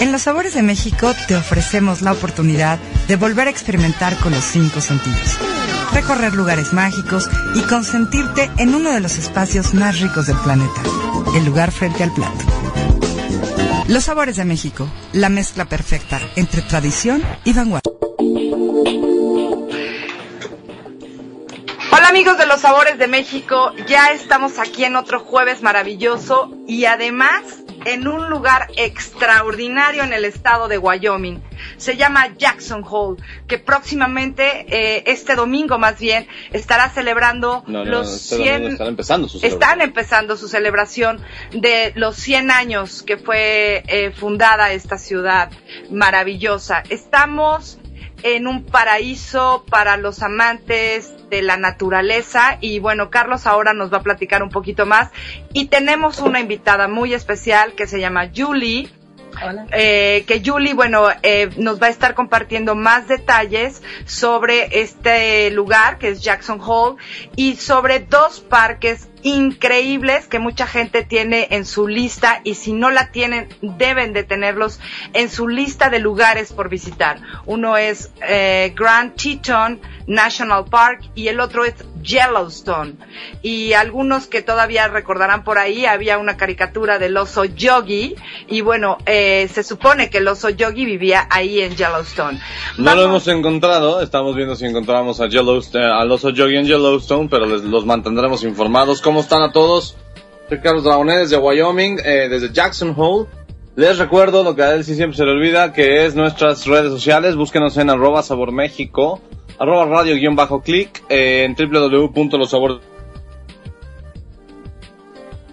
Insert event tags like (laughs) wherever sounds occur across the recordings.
En Los Sabores de México te ofrecemos la oportunidad de volver a experimentar con los cinco sentidos. Recorrer lugares mágicos y consentirte en uno de los espacios más ricos del planeta, el lugar frente al plato. Los Sabores de México, la mezcla perfecta entre tradición y vanguardia. Hola amigos de los sabores de México, ya estamos aquí en otro jueves maravilloso y además en un lugar extraordinario en el estado de Wyoming. Se llama Jackson Hole, que próximamente, eh, este domingo más bien, estará celebrando No, no, los este 100... domingo están empezando su Están celebración. empezando su celebración de los 100 años que fue eh, fundada esta ciudad maravillosa. Estamos en un paraíso para los amantes de la naturaleza y bueno, Carlos ahora nos va a platicar un poquito más y tenemos una invitada muy especial que se llama Julie. Eh, que Julie, bueno, eh, nos va a estar compartiendo más detalles sobre este lugar que es Jackson Hole y sobre dos parques increíbles que mucha gente tiene en su lista y si no la tienen deben de tenerlos en su lista de lugares por visitar. Uno es eh, Grand Teton National Park y el otro es Yellowstone. Y algunos que todavía recordarán por ahí, había una caricatura del oso Yogi y bueno, eh, se supone que el oso Yogi vivía ahí en Yellowstone. No lo hemos encontrado, estamos viendo si encontramos a Yellowstone, al oso Yogi en Yellowstone, pero les, los mantendremos informados. ¿Cómo están a todos? Soy Carlos Dragonet desde Wyoming, eh, desde Jackson Hole. Les recuerdo lo que a él sí siempre se le olvida, que es nuestras redes sociales. Búsquenos en arroba sabor México, arroba radio guion eh, en www.losabor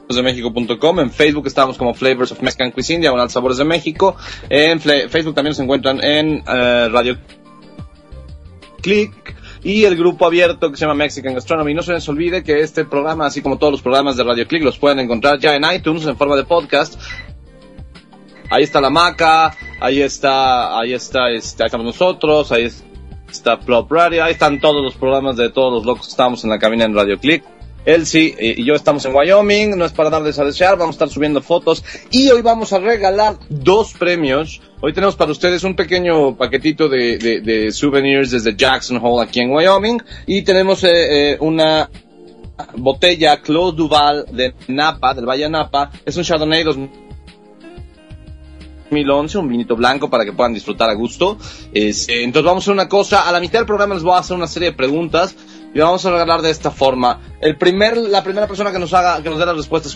de México.com. En Facebook estamos como Flavors of Mexican Cuisine, diagonal Sabores de México. En Facebook también se encuentran en eh, Radio Click y el grupo abierto que se llama Mexican Gastronomy. No se les olvide que este programa, así como todos los programas de Radio Click, los pueden encontrar ya en iTunes en forma de podcast. Ahí está la maca, ahí está, ahí está, ahí estamos nosotros, ahí está Plop Radio, ahí están todos los programas de todos los locos que estamos en la cabina en Radio Click. Elsie eh, y yo estamos en Wyoming, no es para darles a desear, vamos a estar subiendo fotos y hoy vamos a regalar dos premios. Hoy tenemos para ustedes un pequeño paquetito de, souvenirs desde Jackson Hole aquí en Wyoming y tenemos eh, eh, una botella Claude Duval de Napa, del Valle Napa. Es un Chardonnay 2011, un vinito blanco para que puedan disfrutar a gusto. Este, entonces vamos a hacer una cosa, a la mitad del programa les voy a hacer una serie de preguntas y vamos a regalar de esta forma. El primer, la primera persona que nos haga, que nos dé las respuestas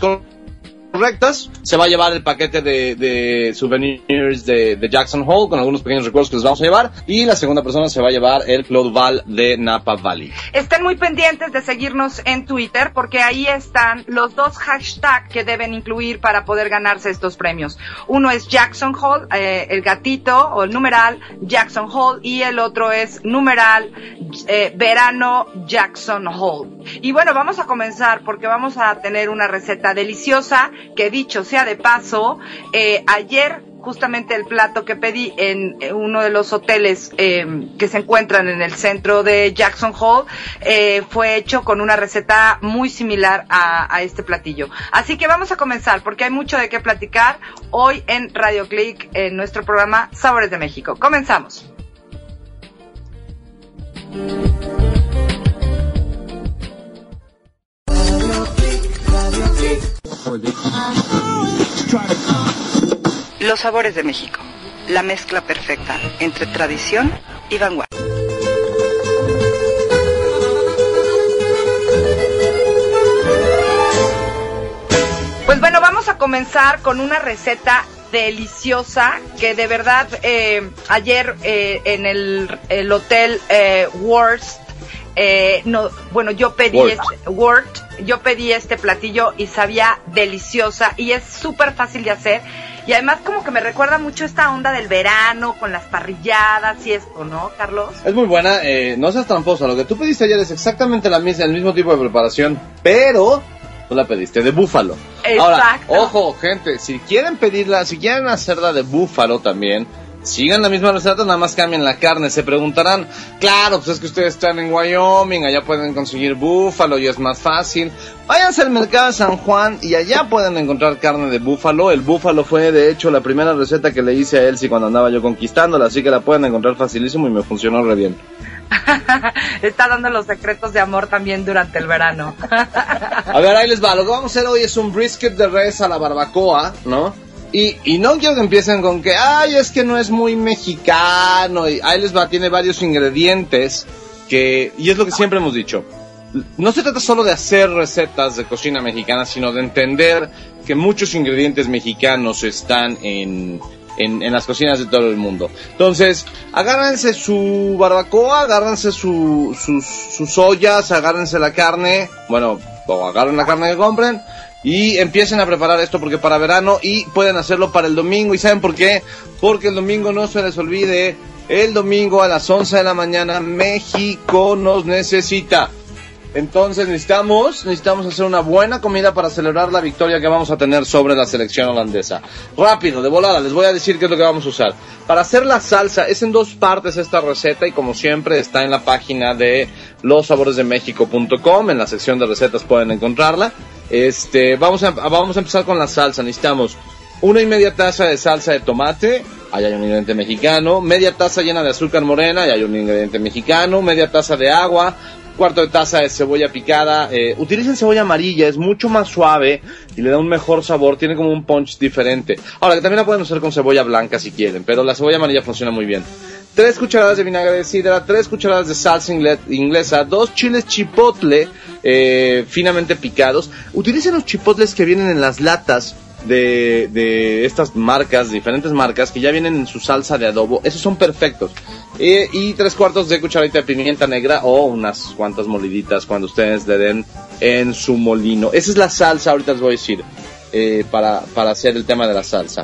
correctas, se va a llevar el paquete de, de souvenirs de, de Jackson Hole con algunos pequeños recuerdos que les vamos a llevar y la segunda persona se va a llevar el Claude Val de Napa Valley. Estén muy pendientes de seguirnos en Twitter porque ahí están los dos hashtags que deben incluir para poder ganarse estos premios. Uno es Jackson Hall, eh, el gatito o el numeral Jackson Hall y el otro es numeral eh, verano Jackson Hall. Y bueno, vamos a comenzar porque vamos a tener una receta deliciosa que dicho sea de paso, eh, ayer justamente el plato que pedí en uno de los hoteles eh, que se encuentran en el centro de Jackson Hole eh, fue hecho con una receta muy similar a, a este platillo. Así que vamos a comenzar porque hay mucho de qué platicar hoy en Radio Click, en nuestro programa Sabores de México. Comenzamos. Los sabores de México, la mezcla perfecta entre tradición y vanguardia. Pues bueno, vamos a comenzar con una receta deliciosa que de verdad eh, ayer eh, en el, el hotel eh, Worst eh, no, bueno, yo pedí Wort. este, yo pedí este platillo y sabía deliciosa y es súper fácil de hacer. Y además como que me recuerda mucho esta onda del verano con las parrilladas y esto, ¿no, Carlos? Es muy buena, eh, no seas tramposa, lo que tú pediste ayer es exactamente la misma, el mismo tipo de preparación, pero tú la pediste de búfalo. Ahora, Exacto. ojo, gente, si quieren pedirla, si quieren hacerla de búfalo también, sigan la misma receta, nada más cambien la carne. Se preguntarán, claro, pues es que ustedes están en Wyoming, allá pueden conseguir búfalo y es más fácil. Váyanse al mercado de San Juan y allá pueden encontrar carne de búfalo. El búfalo fue, de hecho, la primera receta que le hice a Elsie cuando andaba yo conquistándola, así que la pueden encontrar facilísimo y me funcionó re bien. (laughs) Está dando los secretos de amor también durante el verano. (laughs) A ver, ahí les va. Lo que vamos a hacer hoy es un brisket de res a la barbacoa, ¿no? Y, y no quiero que empiecen con que, ay, es que no es muy mexicano. Y ahí les va, tiene varios ingredientes que, y es lo que siempre hemos dicho. No se trata solo de hacer recetas de cocina mexicana, sino de entender que muchos ingredientes mexicanos están en, en, las cocinas de todo el mundo. Entonces, agárrense su barbacoa, agárrense su, sus, sus ollas, agárrense la carne, bueno, o agarren la carne que compren y empiecen a preparar esto porque para verano y pueden hacerlo para el domingo. ¿Y saben por qué? Porque el domingo no se les olvide, el domingo a las 11 de la mañana México nos necesita. Entonces necesitamos, necesitamos hacer una buena comida para celebrar la victoria que vamos a tener sobre la selección holandesa. Rápido, de volada, les voy a decir qué es lo que vamos a usar. Para hacer la salsa, es en dos partes esta receta y como siempre está en la página de lossaboresdemexico.com, en la sección de recetas pueden encontrarla. Este, vamos a, vamos a empezar con la salsa, necesitamos una y media taza de salsa de tomate, ahí hay un ingrediente mexicano, media taza llena de azúcar morena, ahí hay un ingrediente mexicano, media taza de agua, cuarto de taza de cebolla picada. Eh, utilicen cebolla amarilla, es mucho más suave y le da un mejor sabor, tiene como un punch diferente. Ahora, que también la pueden usar con cebolla blanca si quieren, pero la cebolla amarilla funciona muy bien. Tres cucharadas de vinagre de sidra, tres cucharadas de salsa ingle- inglesa, dos chiles chipotle eh, finamente picados. Utilicen los chipotles que vienen en las latas de, de estas marcas, diferentes marcas, que ya vienen en su salsa de adobo. Esos son perfectos. Y tres cuartos de cucharadita de pimienta negra o unas cuantas moliditas cuando ustedes le den en su molino. Esa es la salsa, ahorita les voy a decir, eh, para, para hacer el tema de la salsa.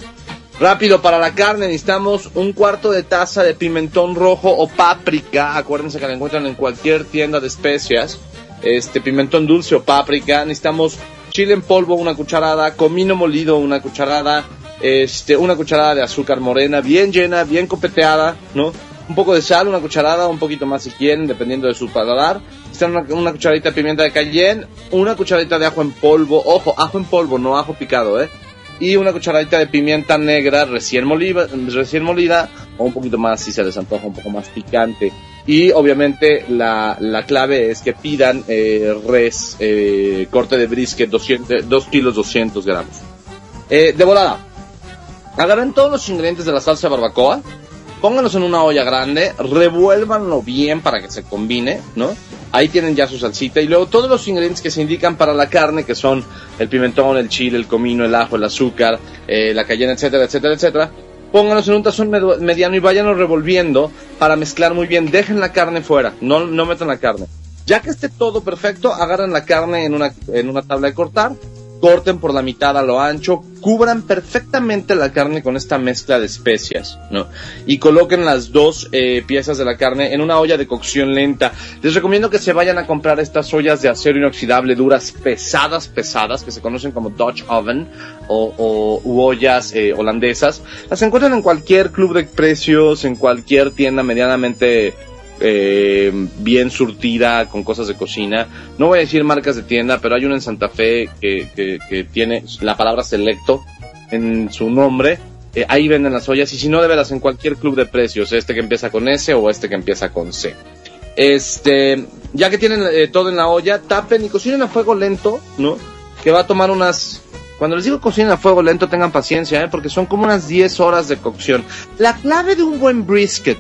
Rápido, para la carne necesitamos un cuarto de taza de pimentón rojo o páprica. Acuérdense que la encuentran en cualquier tienda de especias. Este pimentón dulce o páprica. Necesitamos chile en polvo, una cucharada, comino molido, una cucharada, este, una cucharada de azúcar morena, bien llena, bien copeteada, ¿no? Un poco de sal, una cucharada, un poquito más si quieren, dependiendo de su paladar. Necesitan una, una cucharadita de pimienta de cayenne, una cucharadita de ajo en polvo, ojo, ajo en polvo, no ajo picado, ¿eh? Y una cucharadita de pimienta negra recién molida, recién molida o un poquito más si se les antoja un poco más picante. Y obviamente la, la clave es que pidan eh, res, eh, corte de brisket, 200, 2 kilos 200 gramos. Eh, de volada, agarren todos los ingredientes de la salsa barbacoa, pónganlos en una olla grande, revuélvanlo bien para que se combine, ¿no? Ahí tienen ya su salsita y luego todos los ingredientes que se indican para la carne, que son el pimentón, el chile, el comino, el ajo, el azúcar, eh, la cayena, etcétera, etcétera, etcétera. Pónganlos en un tazón mediano y váyanlo revolviendo para mezclar muy bien. Dejen la carne fuera, no, no metan la carne. Ya que esté todo perfecto, agarren la carne en una, en una tabla de cortar, corten por la mitad a lo ancho, cubran perfectamente la carne con esta mezcla de especias, ¿no? Y coloquen las dos eh, piezas de la carne en una olla de cocción lenta. Les recomiendo que se vayan a comprar estas ollas de acero inoxidable duras, pesadas, pesadas, que se conocen como Dutch Oven o, o ollas eh, holandesas. Las encuentran en cualquier club de precios, en cualquier tienda medianamente eh, bien surtida con cosas de cocina. No voy a decir marcas de tienda, pero hay una en Santa Fe que, que, tiene la palabra selecto en su nombre. Eh, ahí venden las ollas y si no, de veras en cualquier club de precios, este que empieza con S o este que empieza con C. Este, ya que tienen eh, todo en la olla, tapen y cocinen a fuego lento, ¿no? Que va a tomar unas cuando les digo cocinen a fuego lento, tengan paciencia, ¿eh? porque son como unas 10 horas de cocción. La clave de un buen brisket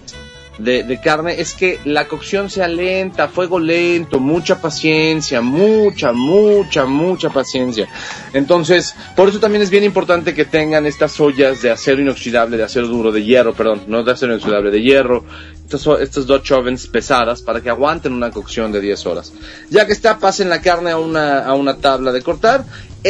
de, carne es que la cocción sea lenta, fuego lento, mucha paciencia, mucha, mucha, mucha paciencia. Entonces, por eso también es bien importante que tengan estas ollas de acero inoxidable, de acero duro, de hierro, perdón, no de acero inoxidable, de hierro, estas, estas Dutch ovens pesadas para que aguanten una cocción de 10 horas. Ya que está, pasen la carne a una, a una tabla de cortar.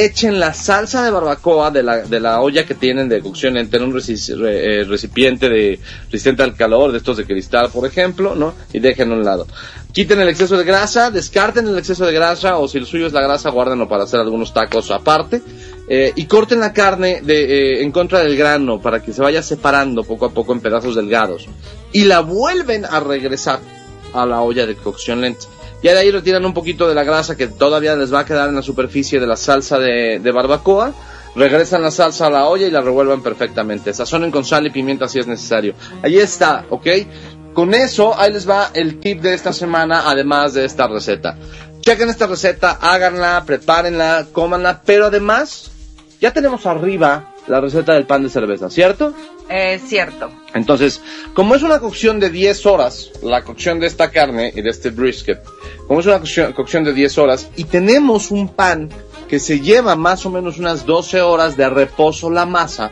Echen la salsa de barbacoa de la, de la olla que tienen de cocción en un eh, recipiente de resistente al calor, de estos de cristal, por ejemplo, ¿no? Y dejen a un lado. Quiten el exceso de grasa, descarten el exceso de grasa, o si el suyo es la grasa, guárdenlo para hacer algunos tacos aparte. Eh, y corten la carne eh, en contra del grano para que se vaya separando poco a poco en pedazos delgados. Y la vuelven a regresar a la olla de cocción lenta. Ya de ahí retiran un poquito de la grasa que todavía les va a quedar en la superficie de la salsa de, barbacoa. Regresan la salsa a la olla y la revuelvan perfectamente. Sazonen con sal y pimienta si es necesario. Ahí está, ¿ok? Con eso, ahí les va el tip de esta semana, además de esta receta. Chequen esta receta, háganla, prepárenla, cómanla, pero además, ya tenemos arriba la receta del pan de cerveza, ¿cierto? Es cierto. Entonces, como es una cocción de 10 horas, la cocción de esta carne y de este brisket, como es una cocción, de 10 horas, y tenemos un pan que se lleva más o menos unas 12 horas de reposo la masa,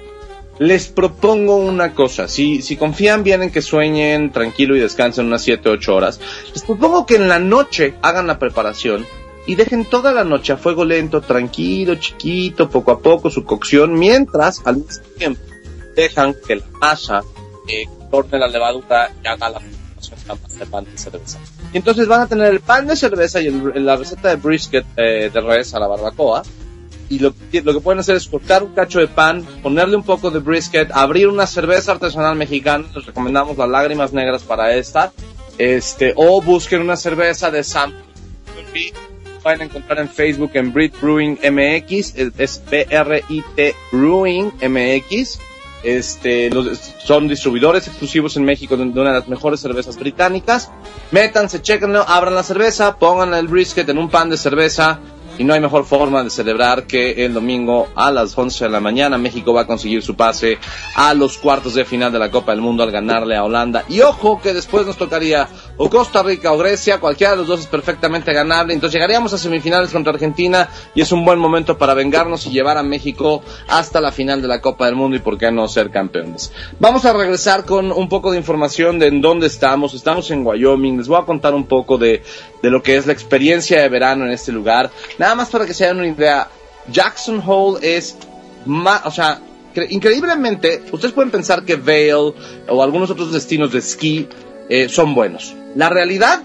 les propongo una cosa, si, si confían bien en que sueñen tranquilo y descansen unas 7, 8 horas, les propongo que en la noche hagan la preparación y dejen toda la noche a fuego lento, tranquilo, chiquito, poco a poco su cocción, mientras al mismo tiempo dejan que la masa eh, torne la levadura y haga la de pan de cerveza. Y entonces van a tener el pan de cerveza y la receta de brisket eh, de res a la barbacoa. Y lo, que pueden hacer es cortar un cacho de pan, ponerle un poco de brisket, abrir una cerveza artesanal mexicana. Les recomendamos las lágrimas negras para esta. Este, o busquen una cerveza de Sam. Pueden encontrar en Facebook en Brit Brewing MX, es B-R-I-T Brewing MX. Este, son distribuidores exclusivos en México de una de las mejores cervezas británicas. Métanse, chequenlo, abran la cerveza, pongan el brisket en un pan de cerveza, y no hay mejor forma de celebrar que el domingo a las 11 de la mañana México va a conseguir su pase a los cuartos de final de la Copa del Mundo al ganarle a Holanda. Y ojo que después nos tocaría o Costa Rica o Grecia, cualquiera de los dos es perfectamente ganable. Entonces llegaríamos a semifinales contra Argentina y es un buen momento para vengarnos y llevar a México hasta la final de la Copa del Mundo y por qué no ser campeones. Vamos a regresar con un poco de información de en dónde estamos. Estamos en Wyoming. Les voy a contar un poco de, de lo que es la experiencia de verano en este lugar. Nada más para que se den una idea, Jackson Hole es más, o sea, increíblemente, ustedes pueden pensar que Vail o algunos otros destinos de esquí eh, son buenos. La realidad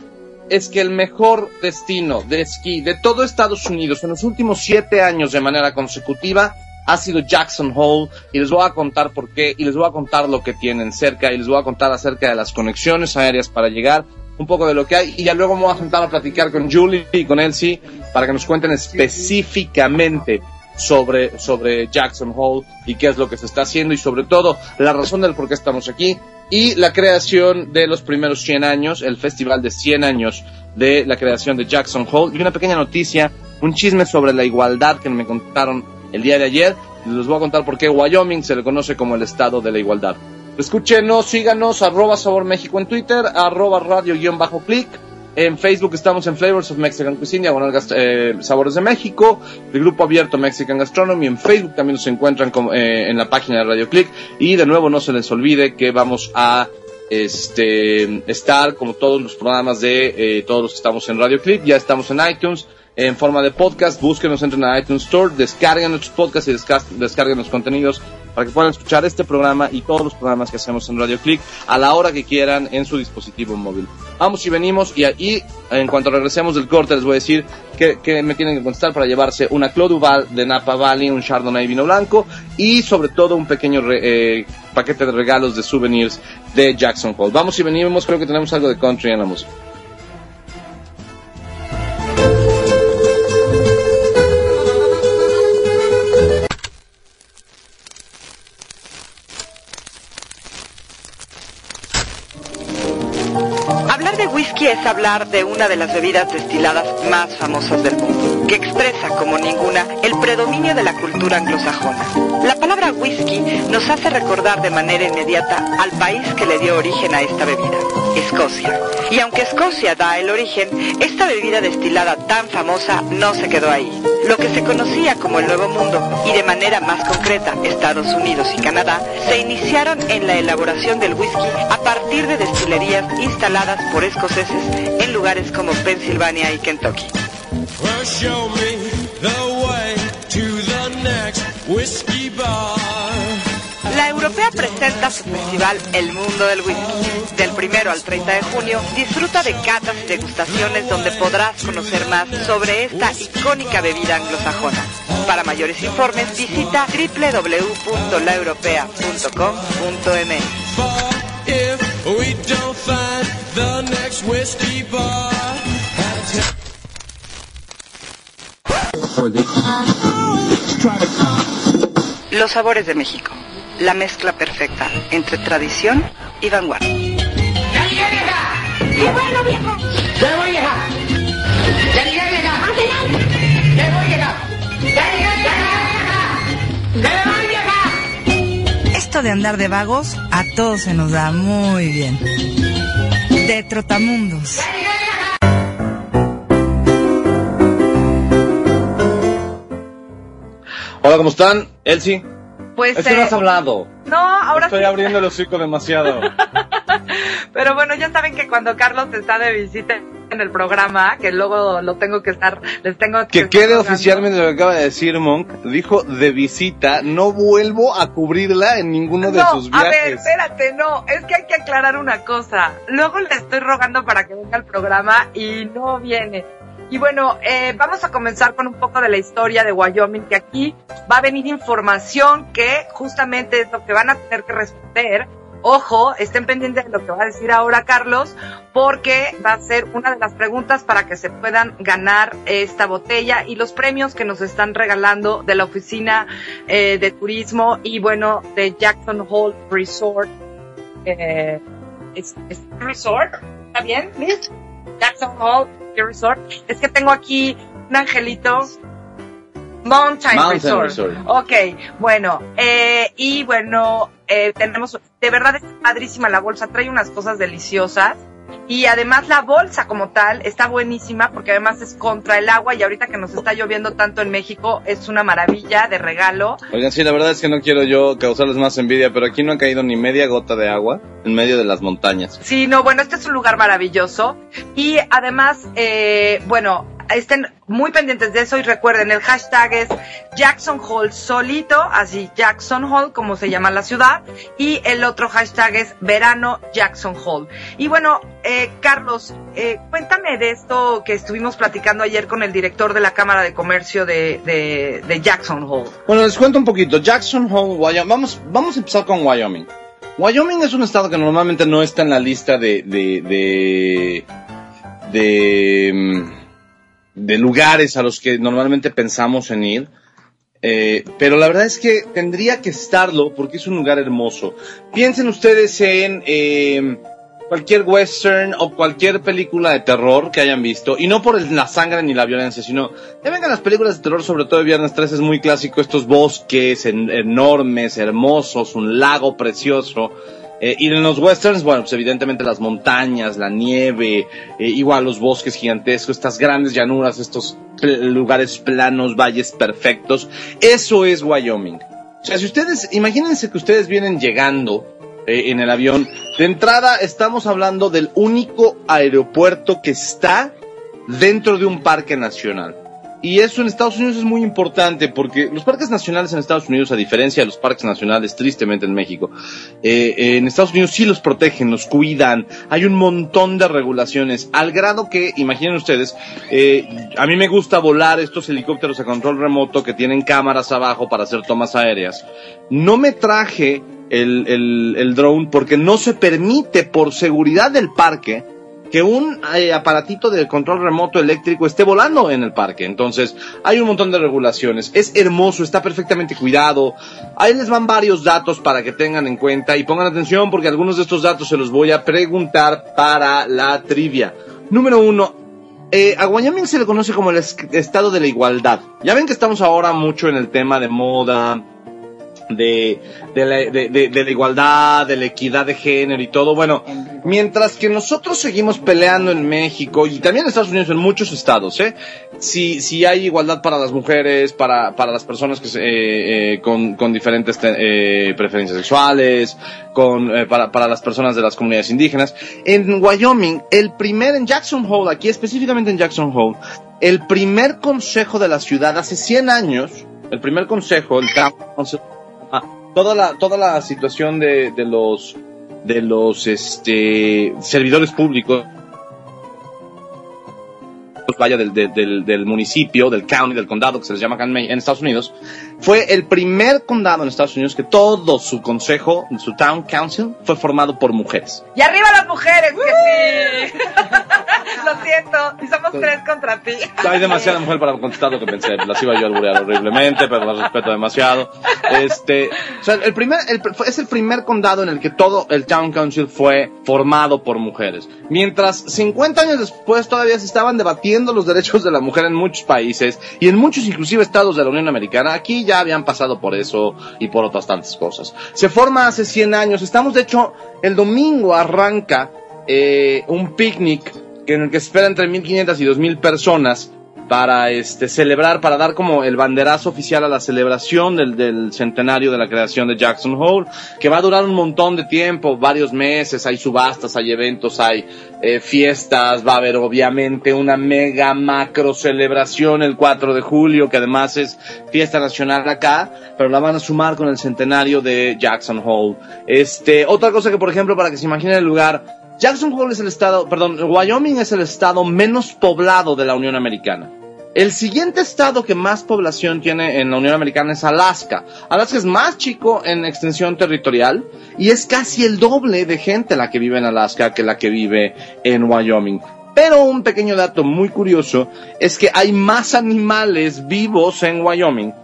es que el mejor destino de esquí de todo Estados Unidos en los últimos siete años de manera consecutiva ha sido Jackson Hole y les voy a contar por qué y les voy a contar lo que tienen cerca y les voy a contar acerca de las conexiones aéreas para llegar un poco de lo que hay y ya luego vamos a sentar a platicar con Julie y con Elsie para que nos cuenten específicamente sobre, sobre Jackson Hole y qué es lo que se está haciendo y sobre todo la razón del por qué estamos aquí y la creación de los primeros 100 años, el festival de 100 años de la creación de Jackson Hole y una pequeña noticia, un chisme sobre la igualdad que me contaron el día de ayer. Les voy a contar por qué Wyoming se le conoce como el estado de la igualdad. Escúchenos, síganos, arroba Sabor México en Twitter, arroba radio-click. En Facebook estamos en Flavors of Mexican Cuisine, diagonal eh, Sabores de México, el grupo abierto Mexican Gastronomy. En Facebook también nos encuentran eh, en la página de Radio Click. Y de nuevo no se les olvide que vamos a este, estar como todos los programas de eh, todos los que estamos en Radio Click. Ya estamos en iTunes en forma de podcast. Búsquenos, entren a iTunes Store, descarguen nuestros podcasts y descarguen los contenidos para que puedan escuchar este programa y todos los programas que hacemos en Radio Click a la hora que quieran en su dispositivo móvil. Vamos y venimos y ahí, en cuanto regresemos del corte, les voy a decir que, me tienen que contestar para llevarse una Clos Duval de Napa Valley, un Chardonnay vino blanco y sobre todo un pequeño eh, paquete de regalos de souvenirs de Jackson Hole. Vamos y venimos, creo que tenemos algo de country en la música. Hablar de una de las bebidas destiladas más famosas del mundo, que expresa como ninguna el predominio de la cultura anglosajona. La palabra whisky nos hace recordar de manera inmediata al país que le dio origen a esta bebida, Escocia. Y aunque Escocia da el origen, esta bebida destilada tan famosa no se quedó ahí. Lo que se conocía como el Nuevo Mundo y de manera más concreta Estados Unidos y Canadá se iniciaron en la elaboración del whisky a partir de destilerías instaladas por escoceses en lugares como Pensilvania y Kentucky. La Europea presenta su festival El Mundo del Whisky. Del primero al 30 de junio, disfruta de catas y degustaciones donde podrás conocer más sobre esta icónica bebida anglosajona. Para mayores informes, visita www.laeuropea.com.mx. Los sabores de México la mezcla perfecta entre tradición y vanguardia. ¡Ya llegué, vieja! ¡Y bueno, viejo! ¡Ya voy, vieja! ¡Ya llegué, vieja! ¡Ya voy, vieja! ¡Ya llegué, vieja! ¡Ya voy, vieja! Esto de andar de vagos a todos se nos da muy bien. De Trotamundos. Hola, ¿cómo están? Elsie. Pues, es que no has hablado. No, ahora Estoy sí. abriendo el hocico demasiado. (laughs) Pero bueno, ya saben que cuando Carlos está de visita en el programa, que luego lo tengo que estar, les tengo que estar quede oficialmente lo que acaba de decir Monk. Dijo de visita, no vuelvo a cubrirla en ninguno de no, sus a ver, viajes. espérate, no, es que hay que aclarar una cosa. Luego le estoy rogando para que venga al programa y no viene. Y bueno, eh, vamos a comenzar con un poco de la historia de Wyoming, que aquí va a venir información que justamente es lo que van a tener que responder. Ojo, estén pendientes de lo que va a decir ahora Carlos, porque va a ser una de las preguntas para que se puedan ganar esta botella y los premios que nos están regalando de la oficina eh, de turismo y bueno, de Jackson Hole Resort. Eh, ¿es, es Resort? ¿Está bien? Jackson Hole Resort. Es que tengo aquí un angelito. Mountain, Mountain Resort. Resort. Ok, bueno, eh, y bueno, eh, tenemos, de verdad es padrísima la bolsa, trae unas cosas deliciosas. Y además la bolsa como tal está buenísima porque además es contra el agua y ahorita que nos está lloviendo tanto en México es una maravilla de regalo. Oigan, sí, la verdad es que no quiero yo causarles más envidia, pero aquí no ha caído ni media gota de agua en medio de las montañas. Sí, no, bueno, este es un lugar maravilloso. Y además, eh, bueno, estén muy pendientes de eso y recuerden, el hashtag es Jackson Hole solito, así Jackson Hole, como se llama la ciudad, y el otro hashtag es Verano Jackson Hole. Y bueno, eh, Carlos, eh, cuéntame de esto que estuvimos platicando ayer con el director de la Cámara de Comercio de, de, Jackson Hole. Bueno, les cuento un poquito. Jackson Hole, Wyoming. Vamos, vamos a empezar con Wyoming. Wyoming es un estado que normalmente no está en la lista de, de, de, de, mm, de lugares a los que normalmente pensamos en ir. Eh, pero la verdad es que tendría que estarlo porque es un lugar hermoso. Piensen ustedes en eh, cualquier western o cualquier película de terror que hayan visto, y no por la sangre ni la violencia, sino ya vengan las películas de terror, sobre todo de Viernes 3 es muy clásico, estos bosques en- enormes, hermosos, un lago precioso. Eh, y en los westerns, bueno, pues evidentemente las montañas, la nieve, eh, igual los bosques gigantescos, estas grandes llanuras, estos lugares planos, valles perfectos. Eso es Wyoming. O sea, si ustedes, imagínense que ustedes vienen llegando eh, en el avión. De entrada, estamos hablando del único aeropuerto que está dentro de un parque nacional. Y eso en Estados Unidos es muy importante porque los parques nacionales en Estados Unidos, a diferencia de los parques nacionales, tristemente en México, eh, en Estados Unidos sí los protegen, los cuidan, hay un montón de regulaciones, al grado que, imaginen ustedes, eh, a mí me gusta volar estos helicópteros a control remoto que tienen cámaras abajo para hacer tomas aéreas. No me traje el, el, el drone porque no se permite por seguridad del parque que un eh, aparatito de control remoto eléctrico esté volando en el parque. Entonces, hay un montón de regulaciones. Es hermoso, está perfectamente cuidado. Ahí les van varios datos para que tengan en cuenta y pongan atención porque algunos de estos datos se los voy a preguntar para la trivia. Número uno, eh, a Wyoming se le conoce como el es- estado de la igualdad. Ya ven que estamos ahora mucho en el tema de moda, de, la, igualdad, de la equidad de género y todo. Bueno, mientras que nosotros seguimos peleando en México y también en Estados Unidos, en muchos estados, ¿eh? Si, si hay igualdad para las mujeres, para, para las personas que eh, eh, con, con diferentes te- eh, preferencias sexuales, con, eh, para, para las personas de las comunidades indígenas. En Wyoming, el primer, en Jackson Hole, aquí específicamente en Jackson Hole, el primer consejo de la ciudad hace 100 años el primer consejo, el Town toda la, toda la situación de, de los, de los, este, servidores públicos, vaya del, del, del, del municipio, del county, del condado que se les llama acá en, en Estados Unidos, fue el primer condado en Estados Unidos que todo su consejo, su town council, fue formado por mujeres. Y arriba las mujeres, que sí. (laughs) lo siento, y somos tres contra ti. Hay demasiada mujer para contestar lo que pensé. Las iba yo a alburear horriblemente, pero las respeto demasiado. Este, o sea, el primer, el, es el primer condado en el que todo el town council fue formado por mujeres. Mientras 50 años después todavía se estaban debatiendo los derechos de la mujer en muchos países y en muchos inclusive estados de la Unión Americana, aquí ya habían pasado por eso y por otras tantas cosas. Se forma hace 100 años. Estamos, de hecho, el domingo arranca eh, un picnic en el que se espera entre 1.500 y 2.000 personas para este celebrar, para dar como el banderazo oficial a la celebración del, del, centenario de la creación de Jackson Hole, que va a durar un montón de tiempo, varios meses, hay subastas, hay eventos, hay eh, fiestas, va a haber obviamente una mega macro celebración el 4 de julio, que además es fiesta nacional acá, pero la van a sumar con el centenario de Jackson Hole. Este, otra cosa que por ejemplo, para que se imaginen el lugar, Jackson Hole es el estado, perdón, Wyoming es el estado menos poblado de la Unión Americana. El siguiente estado que más población tiene en la Unión Americana es Alaska. Alaska es más chico en extensión territorial y es casi el doble de gente la que vive en Alaska que la que vive en Wyoming. Pero un pequeño dato muy curioso es que hay más animales vivos en Wyoming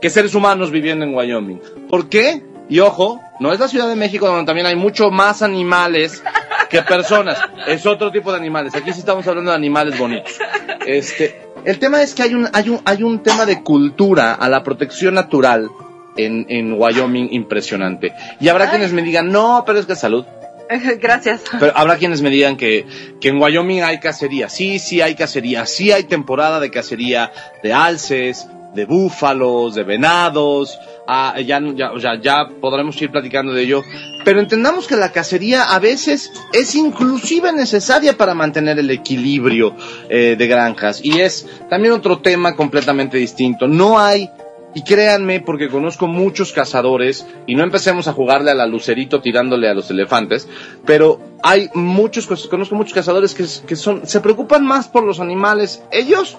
que seres humanos viviendo en Wyoming. ¿Por qué? Y ojo, no es la Ciudad de México donde también hay mucho más animales que personas. Es otro tipo de animales. Aquí sí estamos hablando de animales bonitos. Este, el tema es que hay un, hay un, hay un tema de cultura a la protección natural en, en Wyoming impresionante. Y habrá Ay. quienes me digan, no, pero es que salud. (laughs) Gracias. Pero habrá quienes me digan que, que en Wyoming hay cacería. Sí, sí hay cacería. Sí hay temporada de cacería de alces, de búfalos, de venados. Ah, ya, ya, ya podremos ir platicando de ello. Pero entendamos que la cacería a veces es inclusive necesaria para mantener el equilibrio eh, de granjas. Y es también otro tema completamente distinto. No hay, y créanme porque conozco muchos cazadores, y no empecemos a jugarle a la lucerito tirándole a los elefantes, pero hay muchos, conozco muchos cazadores que, que son, se preocupan más por los animales, ellos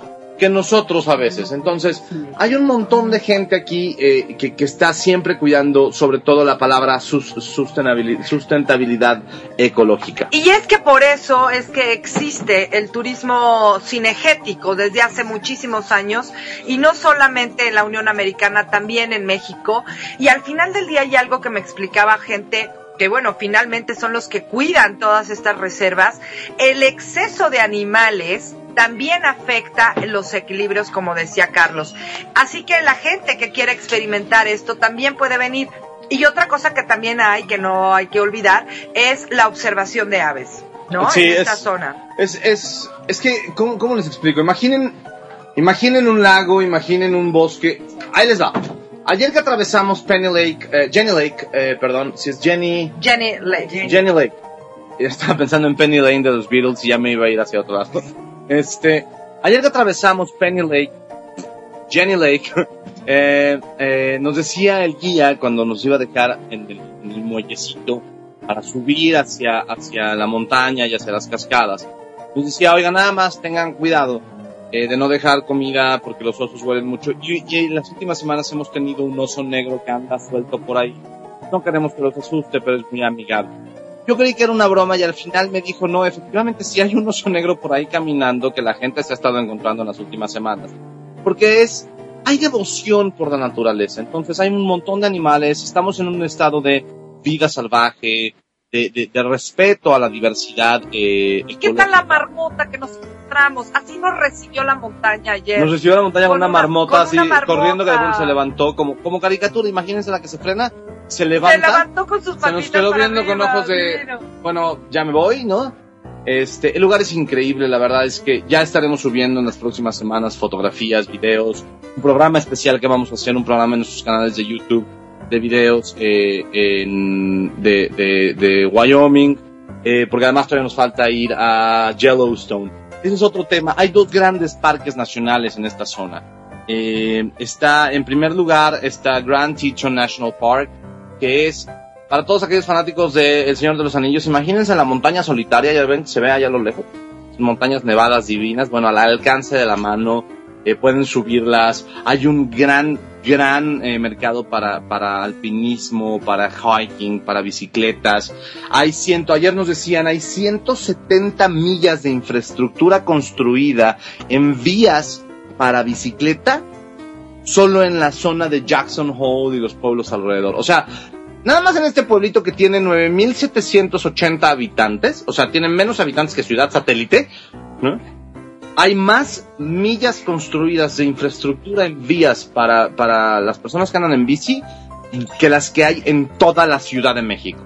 nosotros a veces. Entonces, hay un montón de gente aquí eh, que, que, está siempre cuidando sobre todo la palabra sus, sustentabilidad ecológica. Y es que por eso es que existe el turismo cinegético desde hace muchísimos años y no solamente en la Unión Americana, también en México. Y al final del día hay algo que me explicaba gente que bueno, finalmente son los que cuidan todas estas reservas, el exceso de animales también afecta los equilibrios, como decía Carlos. Así que la gente que quiere experimentar esto también puede venir. Y otra cosa que también hay, que no hay que olvidar, es la observación de aves, ¿no? Sí, en esta es, zona. Es, es, es que, ¿cómo, ¿cómo, les explico? Imaginen, imaginen un lago, imaginen un bosque. Ahí les va. Ayer que atravesamos Penny Lake, eh, Jenny Lake, eh, perdón, si es Jenny... Jenny Lake. Jenny Lake. Estaba pensando en Penny Lane de los Beatles y ya me iba a ir hacia otro lado. Este, ayer que atravesamos Penny Lake, Jenny Lake, (laughs) eh, eh, nos decía el guía cuando nos iba a dejar en el, muellecito para subir hacia, hacia la montaña y hacia las cascadas. Nos decía, oiga, nada más tengan cuidado eh, de no dejar comida porque los osos huelen mucho. Y, y, en las últimas semanas hemos tenido un oso negro que anda suelto por ahí. No queremos que los asuste, pero es muy amigable. Yo creí que era una broma y al final me dijo, no, efectivamente sí hay un oso negro por ahí caminando que la gente se ha estado encontrando en las últimas semanas. Porque es, hay devoción por la naturaleza. Entonces hay un montón de animales, estamos en un estado de vida salvaje, de, de, de respeto a la diversidad. Eh, ¿Y qué tal la marmota que nos encontramos? Así nos recibió la montaña ayer. Nos recibió la montaña con, una, marmota, con así, una marmota. corriendo que de pronto se levantó, como, como caricatura, imagínense la que se frena, se levanta. Se levantó con sus Se nos quedó viendo arriba, con ojos de, bueno, ya me voy, ¿no? Este, el lugar es increíble, la verdad es que ya estaremos subiendo en las próximas semanas fotografías, videos, un programa especial que vamos a hacer, un programa en nuestros canales de YouTube de videos eh, en, de, de, de, Wyoming, eh, porque además todavía nos falta ir a Yellowstone. Ese es otro tema. Hay dos grandes parques nacionales en esta zona. Eh, está, en primer lugar, está Grand Teton National Park, que es para todos aquellos fanáticos de El Señor de los Anillos. Imagínense la montaña solitaria, ya ven, se ve allá a lo lejos. Montañas nevadas divinas, bueno, al alcance de la mano, eh, pueden subirlas. Hay un gran, gran eh, mercado para, para alpinismo, para hiking, para bicicletas. Hay ciento, ayer nos decían, hay 170 millas de infraestructura construida en vías para bicicleta solo en la zona de Jackson Hole y los pueblos alrededor. O sea, nada más en este pueblito que tiene 9.780 habitantes, o sea, tienen menos habitantes que Ciudad Satélite. Hay más millas construidas de infraestructura en vías para, para las personas que andan en bici que las que hay en toda la Ciudad de México.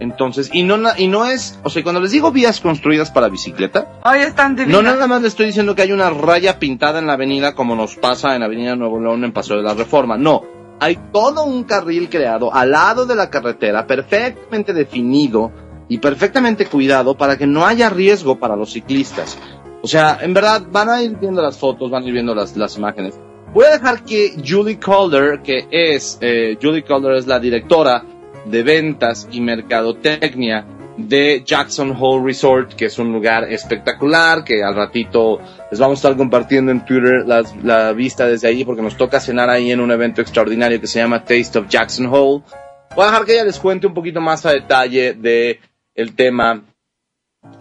Entonces, y no, y no es, o sea, cuando les digo vías construidas para bicicleta, están no nada más le estoy diciendo que hay una raya pintada en la avenida como nos pasa en Avenida Nuevo León en Paseo de la Reforma. No, hay todo un carril creado al lado de la carretera, perfectamente definido y perfectamente cuidado para que no haya riesgo para los ciclistas. O sea, en verdad van a ir viendo las fotos, van a ir viendo las, las imágenes. Voy a dejar que Julie Calder, que es, eh, Julie Calder es la directora de ventas y mercadotecnia de Jackson Hole Resort, que es un lugar espectacular, que al ratito les vamos a estar compartiendo en Twitter las- la vista desde ahí, porque nos toca cenar ahí en un evento extraordinario que se llama Taste of Jackson Hole. Voy a dejar que ella les cuente un poquito más a detalle de el tema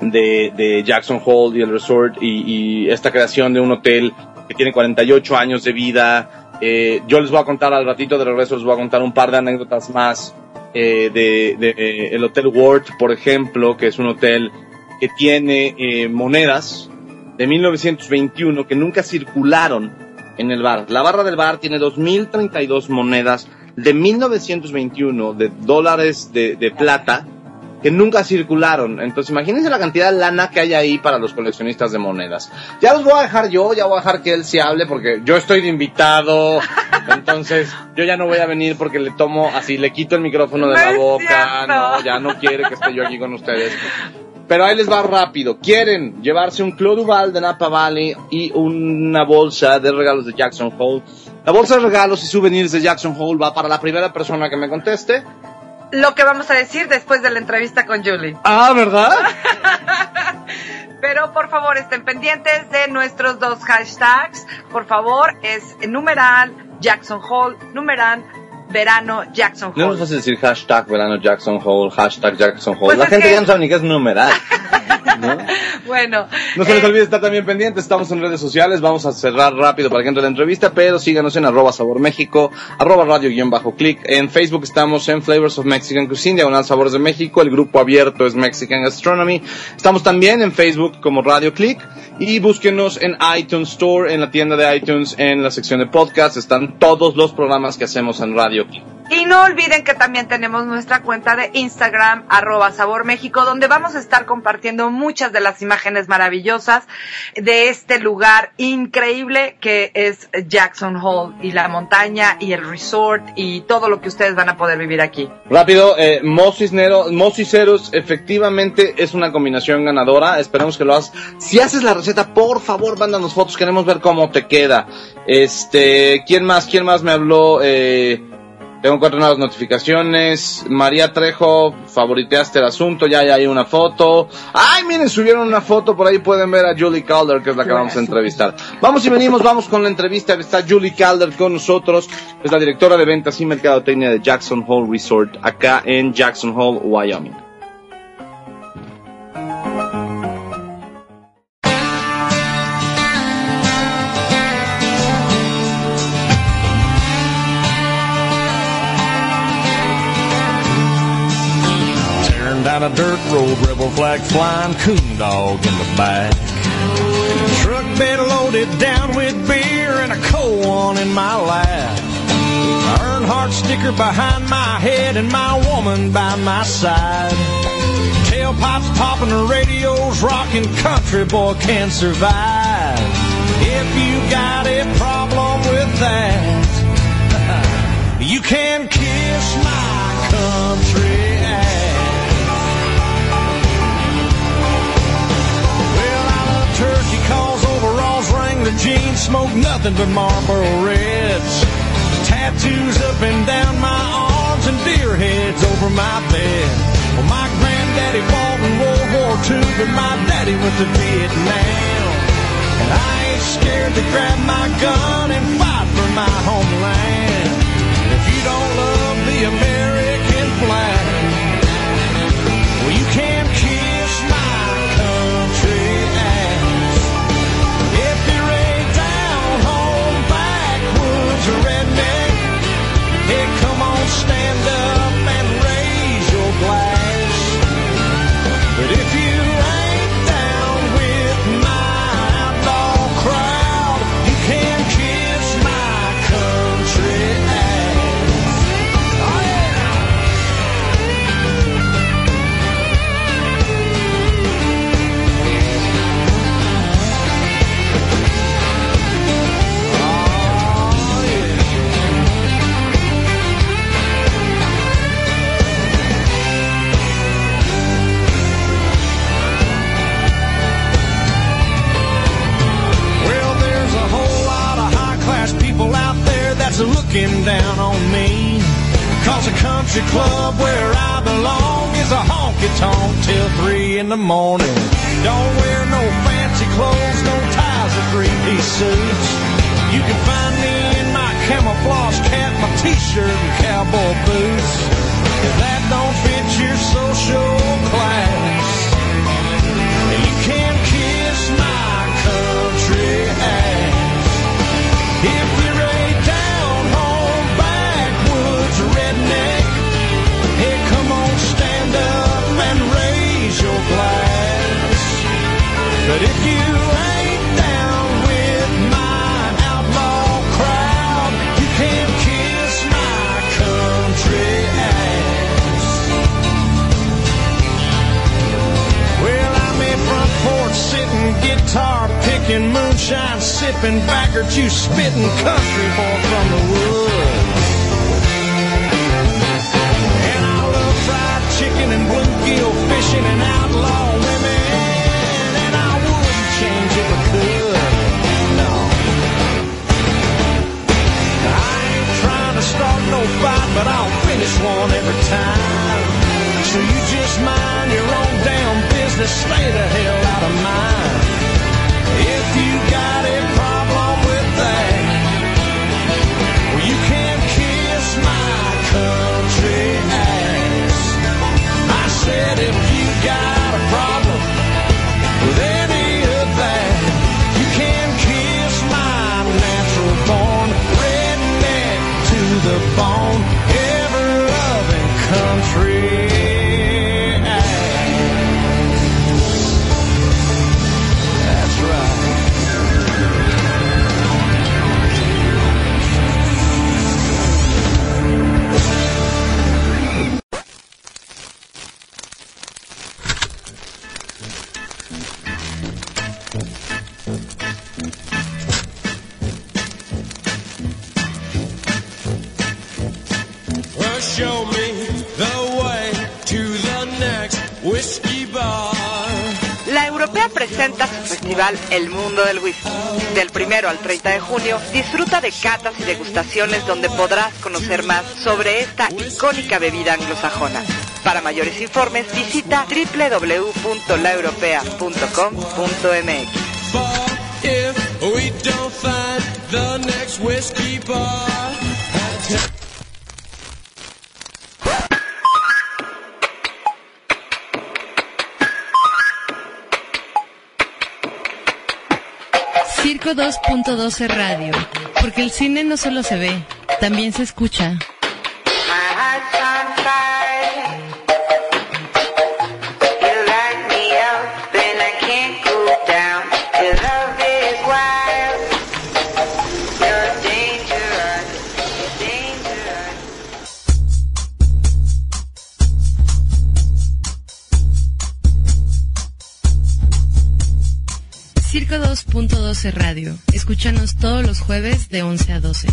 de, de Jackson Hole y el resort y, y esta creación de un hotel que tiene 48 años de vida. Eh, yo les voy a contar al ratito de regreso, les voy a contar un par de anécdotas más eh, de, de, eh, el Hotel Ward, por ejemplo, que es un hotel que tiene eh, monedas de 1921 que nunca circularon en el bar. La barra del bar tiene 2.032 monedas de 1921 de dólares de, de plata que nunca circularon. Entonces imagínense la cantidad de lana que hay ahí para los coleccionistas de monedas. Ya los voy a dejar yo, ya voy a dejar que él se hable porque yo estoy de invitado. (laughs) Entonces yo ya no voy a venir porque le tomo así, le quito el micrófono de la boca. No, ya no quiere que esté yo aquí con ustedes. Pero ahí les va rápido. Quieren llevarse un Clos Duval de Napa Valley y una bolsa de regalos de Jackson Hole. La bolsa de regalos y souvenirs de Jackson Hole va para la primera persona que me conteste. Lo que vamos a decir después de la entrevista con Julie. Ah, ¿verdad? (laughs) Pero por favor estén pendientes de nuestros dos hashtags. Por favor, es numeral Jackson Hall, numeral verano Jackson No Hall. nos vas a decir hashtag verano Jackson Hole, hashtag Jackson Hole. Pues la gente que- ya no sabe ni qué es numeral. ¿no? (laughs) Bueno, No se les eh, olvide estar también pendientes, estamos en redes sociales, vamos a cerrar rápido para que entre la entrevista, pero síganos en arroba sabor México, arroba radio guion bajo clic, en Facebook estamos en Flavors of Mexican Cuisine, diagonal sabores de México, el grupo abierto es Mexican Gastronomy, estamos también en Facebook como Radio Click, y búsquenos en iTunes Store, en la tienda de iTunes, en la sección de podcast, están todos los programas que hacemos en Radio Y no olviden que también tenemos nuestra cuenta de Instagram, arroba Sabor México, donde vamos a estar compartiendo muchas de las imágenes maravillosas de este lugar increíble que es Jackson Hole y la montaña y el resort y todo lo que ustedes van a poder vivir aquí. Rápido, eh, Mo Cisnero- Mo Ciceros efectivamente es una combinación ganadora. Esperemos que lo hagas. Si haces la receta, por favor, mándanos fotos. Queremos ver cómo te queda. Este, ¿quién más? ¿Quién más me habló? Eh, tengo cuatro nuevas notificaciones. María Trejo, favoriteaste el asunto. Ya, ya hay una foto. Ay, miren, subieron una foto. Por ahí pueden ver a Julie Calder, que es la que vamos a entrevistar. Vamos y venimos, vamos con la entrevista. Está Julie Calder con nosotros. Es la directora de ventas y mercadotecnia de Jackson Hole Resort, acá en Jackson Hole, Wyoming. Down a dirt road, rebel flag flying, coon dog in the back. Truck bed loaded down with beer and a cold one in my lap. Earnhardt sticker behind my head and my woman by my side. Tailpipes popping, the radio's rocking, country boy can survive. If you got a problem with that, (laughs) you can kiss my the jeans, smoke nothing but Marlboro Reds. Tattoos up and down my arms and deer heads over my bed. Well, my granddaddy fought in World War II, but my daddy went to Vietnam. And I ain't scared to grab my gun and fight for my homeland. And if you don't love the American El Mundo del Whisky. Del primero al 30 de junio, disfruta de catas y degustaciones donde podrás conocer más sobre esta icónica bebida anglosajona. Para mayores informes, visita www.laeuropea.com.mx. 102.12 Radio, porque el cine no solo se ve, también se escucha. Radio. Escúchanos todos los jueves de 11 a 12.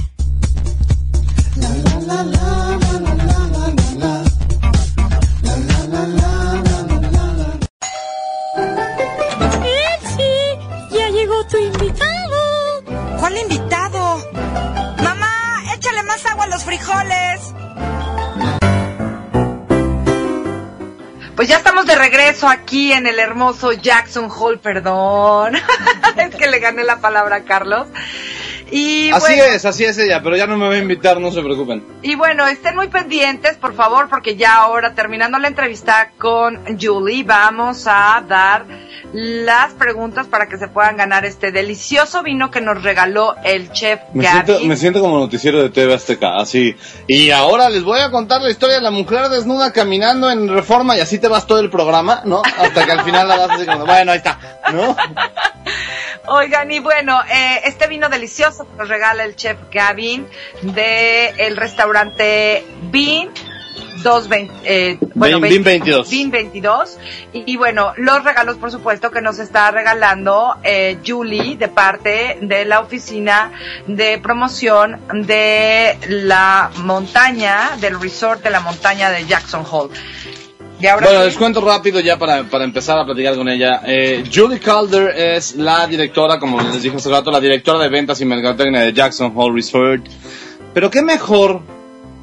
¡Elsie! ¡Ya llegó tu invitado! ¿Cuál invitado? ¡Mamá! ¡Échale más agua a los frijoles! Pues ya estamos de regreso aquí en el hermoso Jackson Hole, perdón. (laughs) que le gané la palabra a Carlos. Y Así bueno, es, así es ella, pero ya no me va a invitar, no se preocupen. Y bueno, estén muy pendientes, por favor, porque ya ahora terminando la entrevista con Julie, vamos a dar las preguntas para que se puedan ganar este delicioso vino que nos regaló el chef Me Gaby. siento, me siento como noticiero de TV Azteca, así. Y ahora les voy a contar la historia de la mujer desnuda caminando en Reforma y así te vas todo el programa, ¿no? Hasta que al final la das así como, bueno, ahí está, ¿no? Oigan, y bueno, eh, este vino delicioso que nos regala el chef Gavin de el restaurante Bean 220, eh, bueno, Bean- Bean 22. Bean 22. Y, y bueno, los regalos, por supuesto, que nos está regalando eh, Julie de parte de la oficina de promoción de la montaña, del resort de la montaña de Jackson Hole. Y ahora Bueno, sí, les cuento rápido ya para, para empezar a platicar con ella. Eh, Julie Calder es la directora, como les dije hace rato, la directora de ventas y mercadotecnia de Jackson Hole Resort. Pero qué mejor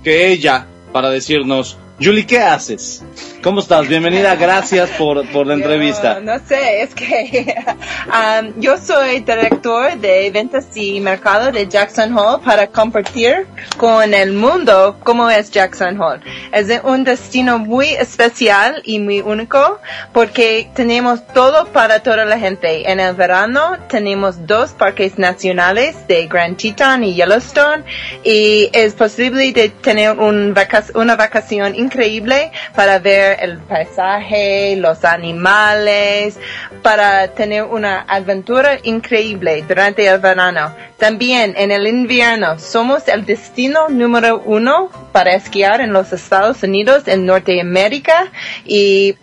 que ella para decirnos, Julie, ¿qué haces? ¿Cómo estás? Bienvenida, gracias por, por la (laughs) entrevista. No, sé, es que (laughs) um, yo soy director de ventas y mercado de Jackson Hole para compartir con el mundo cómo es Jackson Hole. Es un destino muy especial y muy único porque tenemos todo para toda la gente. En el verano tenemos dos parques nacionales de Grand Teton y Yellowstone y es posible de tener un una vacación increíble para ver el paisaje, los animales, para tener una aventura increíble durante el verano. También en el invierno somos el destino número uno para esquiar en los Estados Unidos, en Norteamérica y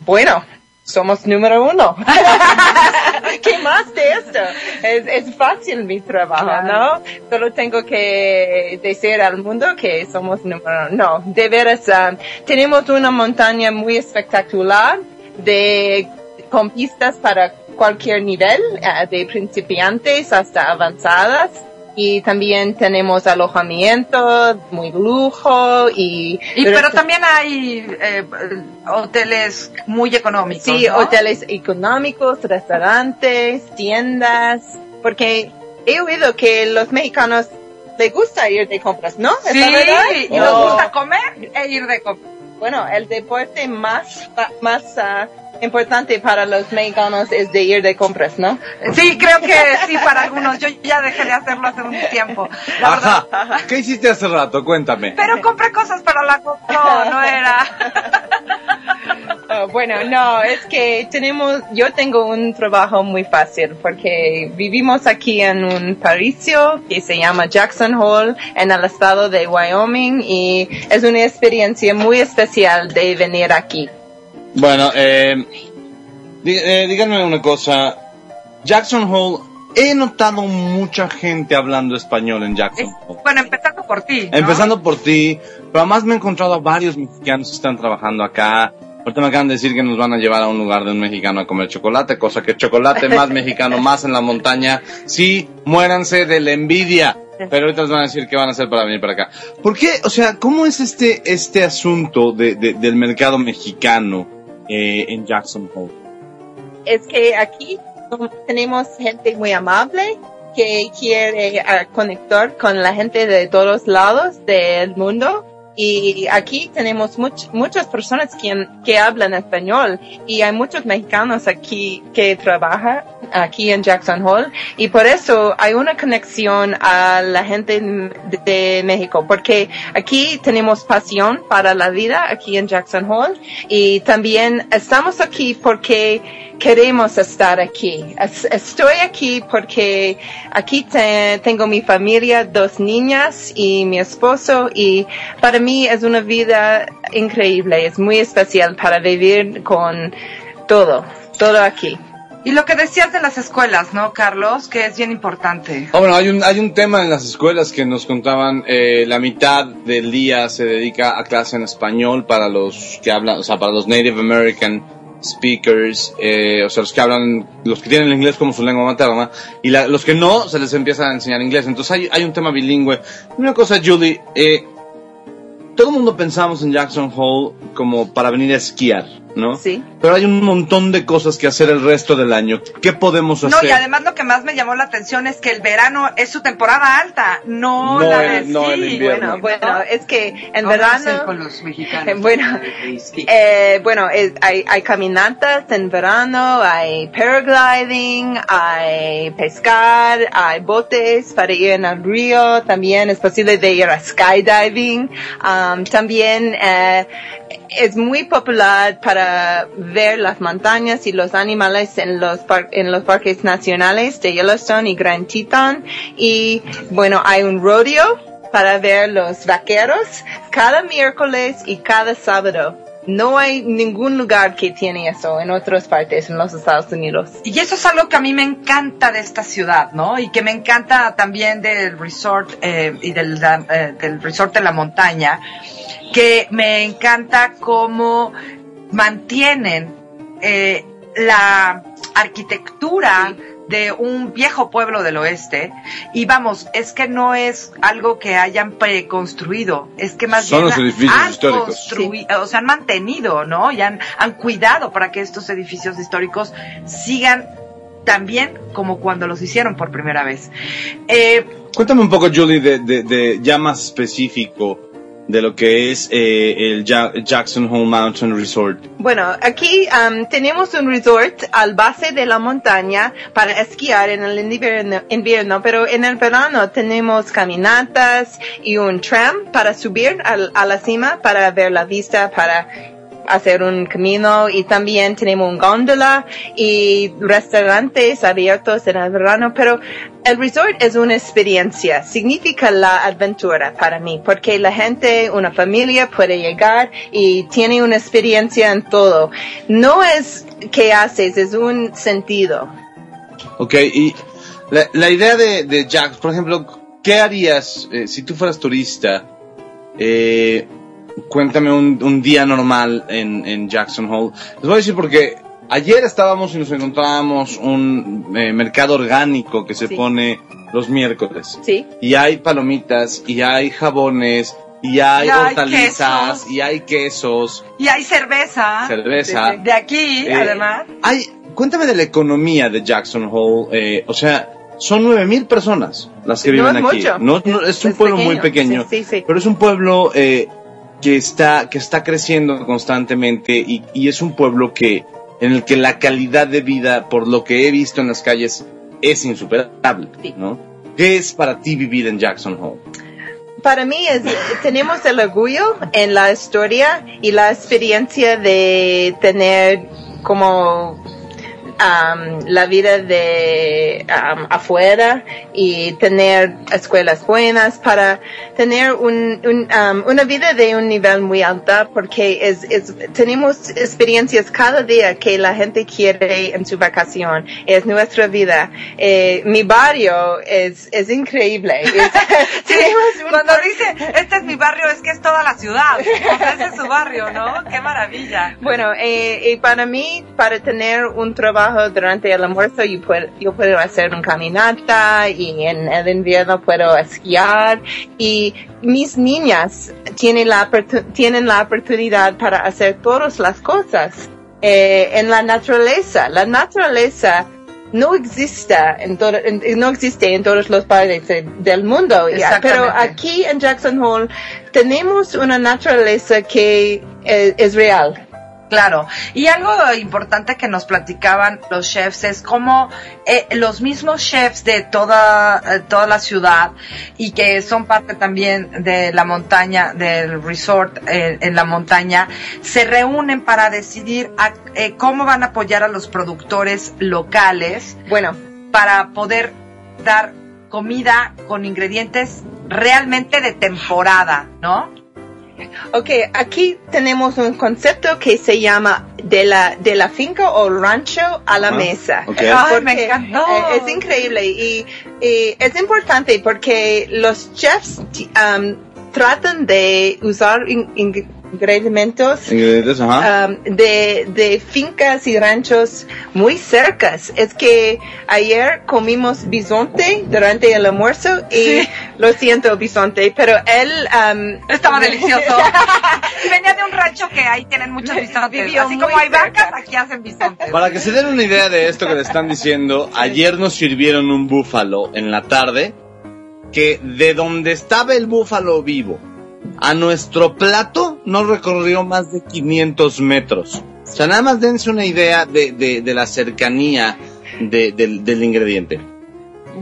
bueno, somos número uno. (laughs) (laughs) ¿Qué más de esto? Es, es fácil mi trabajo, ¿no? Solo tengo que decir al mundo que somos número uno. No, de veras, um, tenemos una montaña muy espectacular de con pistas para cualquier nivel, uh, de principiantes hasta avanzadas. Y también tenemos alojamiento, muy lujo y... Y, pero también hay eh, hoteles muy económicos. Sí, ¿no? hoteles económicos, restaurantes, tiendas, porque he oído que los mexicanos les gusta ir de compras, ¿no? ¿Es Sí, y nos Oh. gusta comer e ir de compras. Bueno, el deporte más, más ah, importante para los mexicanos es de ir de compras, ¿no? Sí, creo que sí, para algunos. Yo ya dejé de hacerlo hace un tiempo. La verdad. Ajá. ¿Qué hiciste hace rato? Cuéntame. Pero compré cosas para la No, no era. Ah, bueno, no, es que tenemos, yo tengo un trabajo muy fácil porque vivimos aquí en un paricio que se llama Jackson Hole en el estado de Wyoming y es una experiencia muy especial de venir aquí. Bueno, eh, dí- eh, díganme una cosa. Jackson Hole, he notado mucha gente hablando español en Jackson Hole. Bueno, empezando por ti. ¿no? Empezando por ti, pero además me he encontrado a varios mexicanos que están trabajando acá. Ahorita me acaban de decir que nos van a llevar a un lugar de un mexicano a comer chocolate, cosa que chocolate más mexicano, (laughs) más en la montaña. Sí, muéranse de la envidia. Pero ahorita les van a decir qué van a hacer para venir para acá. ¿Por qué? O sea, ¿cómo es este, este asunto de, de- del mercado mexicano eh, en Jackson Hole? Es que aquí tenemos gente muy amable que quiere ah, conectar con la gente de todos lados del mundo. Y aquí tenemos much- muchas personas que, que hablan español. Y hay muchos mexicanos aquí que trabajan aquí en Jackson Hole. Y por eso hay una conexión a la gente de, México. Porque aquí tenemos pasión para la vida aquí en Jackson Hole. Y también estamos aquí porque queremos estar aquí. Es- Estoy aquí porque aquí te- tengo mi familia, dos niñas y mi esposo. Y para mí es una vida increíble, es muy especial para vivir con todo, todo aquí. Y lo que decías de las escuelas, ¿no, Carlos? Que es bien importante. Ah, bueno, hay un, hay un tema en las escuelas que nos contaban, eh, la mitad del día se dedica a clase en español para los que hablan, o sea, para los Native American speakers, eh, o sea, los que hablan, los que tienen el inglés como su lengua materna, y la- los que no, se les empieza a enseñar inglés. Entonces hay, hay un tema bilingüe. Una cosa, Julie, eh, todo el mundo pensamos en Jackson Hole como para venir a esquiar, ¿no? Sí. Pero hay un montón de cosas que hacer el resto del año. ¿Qué podemos hacer? No, y además lo que más me llamó la atención es que el verano es su temporada alta, no, No la el- no el invierno. Bueno, bueno, es que en No verano, con los mexicanos. (laughs) Bueno, eh, bueno, es- hay, hay caminatas en verano, hay paragliding, hay pescar, hay botes para ir en el río, también es posible de ir a skydiving, um, también eh, es muy popular para ver las montañas y los animales en los, par- en los parques nacionales de Yellowstone y Grand Teton y bueno, hay un rodeo para ver los vaqueros cada miércoles y cada sábado. No hay ningún lugar que tiene eso en otras partes en los Estados Unidos. Y eso es algo que a mí me encanta de esta ciudad, ¿no? Y que me encanta también del resort eh, y del, eh, del resort de la montaña, que me encanta cómo mantienen eh, la arquitectura de un viejo pueblo del oeste y vamos, es que no es algo que hayan preconstruido, es que más Son bien los edificios han históricos. o sea, han mantenido, ¿no? Y han, han cuidado para que estos edificios históricos sigan tan bien como cuando los hicieron por primera vez. Eh, Cuéntame un poco, Julie, de, de- de ya más específico de lo que es eh, el Ja- Jackson Hole Mountain Resort. Bueno, aquí um, tenemos un resort al base de la montaña para esquiar en el invierno, pero en el verano tenemos caminatas y un tram para subir a la cima para ver la vista, para hacer un camino y también tenemos un góndola y restaurantes abiertos en el verano, pero el resort es una experiencia, significa la aventura para mí, porque la gente, una familia puede llegar y tiene una experiencia en todo. No es que haces, es un sentido. Ok, y la, idea de, de Jack, por ejemplo, ¿qué harías eh, si tú fueras turista? Eh, cuéntame un, un día normal en, en Jackson Hole. Les voy a decir porque ayer estábamos y nos encontrábamos un eh, mercado orgánico que se Sí. pone los miércoles. Sí. Y hay palomitas, y hay jabones, y hay Y hay hortalizas, quesos. y hay quesos, y hay cerveza. cerveza. De aquí, Eh, además. Hay, cuéntame de la economía de Jackson Hole. eh, o sea, son nueve mil personas las que No viven es aquí. mucho. No, no, es un Es pueblo muy pequeño. pequeño, Sí, sí, sí. pero es un pueblo eh, que está que está creciendo constantemente y, y es un pueblo que en el que la calidad de vida, por lo que he visto en las calles, es insuperable, Sí. ¿no? ¿Qué es para ti vivir en Jackson Hole? Para mí es, tenemos el orgullo en la historia y la experiencia de tener como am, la vida de am, afuera y tener escuelas buenas para tener un, un, am, una vida de un nivel muy alta porque es, es, tenemos experiencias cada día que la gente quiere en su vacación. Es nuestra vida. Eh, mi barrio es, es increíble. (laughs) Es- Sí, (laughs) cuando dice, este es mi barrio, es que es toda la ciudad. O sea, ese es su barrio, ¿no? Qué maravilla. Bueno, eh, y para mí, para tener un trabajo durante el almuerzo, yo puedo, yo puedo hacer una caminata y en el invierno puedo esquiar y mis niñas tienen la, tienen la oportunidad para hacer todas las cosas eh, en la naturaleza. La naturaleza no existe en, todo, en- no existe en todos los países de- del mundo, pero aquí en Jackson Hole tenemos una naturaleza que eh, es real. Claro, y algo importante que nos platicaban los chefs es cómo eh, los mismos chefs de toda, eh, toda la ciudad y que son parte también de la montaña, del resort eh, en la montaña, se reúnen para decidir a- eh, cómo van a apoyar a los productores locales Bueno, para poder dar comida con ingredientes realmente de temporada, ¿no? Ok, aquí tenemos un concepto que se llama de la, de la finca o rancho a la mesa. ok. Ay, me encantó. eh, es increíble y, y es importante porque los chefs um, tratan de usar in- in- ingredientes Ingredientes, ajá. um, de, de fincas y ranchos muy cercas. Es que ayer comimos bisonte durante el almuerzo y lo siento bisonte, pero él um, Estaba delicioso. y (laughs) venía de un rancho que ahí tienen muchos bisontes. Vivió Así como hay cerca. vacas, aquí hacen bisontes. Para que se den una idea de esto que le están diciendo, ayer nos sirvieron un búfalo en la tarde que de donde estaba el búfalo vivo a nuestro plato no recorrió más de 500 metros. O sea, nada más dense una idea de, de- la cercanía de- del, del ingrediente.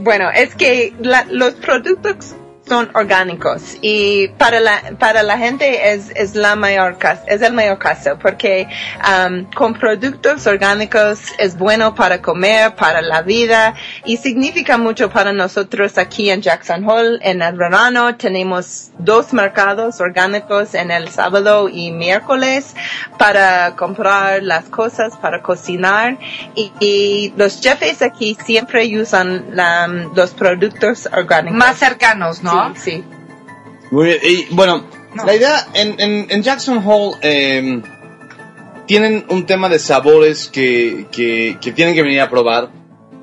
Bueno, es que la- los productos son orgánicos. Y para la para la gente es es la mayor es el mayor caso porque um, con productos orgánicos es bueno para comer para la vida y significa mucho para nosotros aquí en Jackson Hole en el verano. Tenemos dos mercados orgánicos en el sábado y miércoles para comprar las cosas para cocinar. Y, y los jefes aquí siempre usan los productos orgánicos. Más cercanos, ¿no? Sí. Muy bien, y bueno, No. la idea en, en, en Jackson Hole eh, tienen un tema de sabores que, que, que tienen que venir a probar.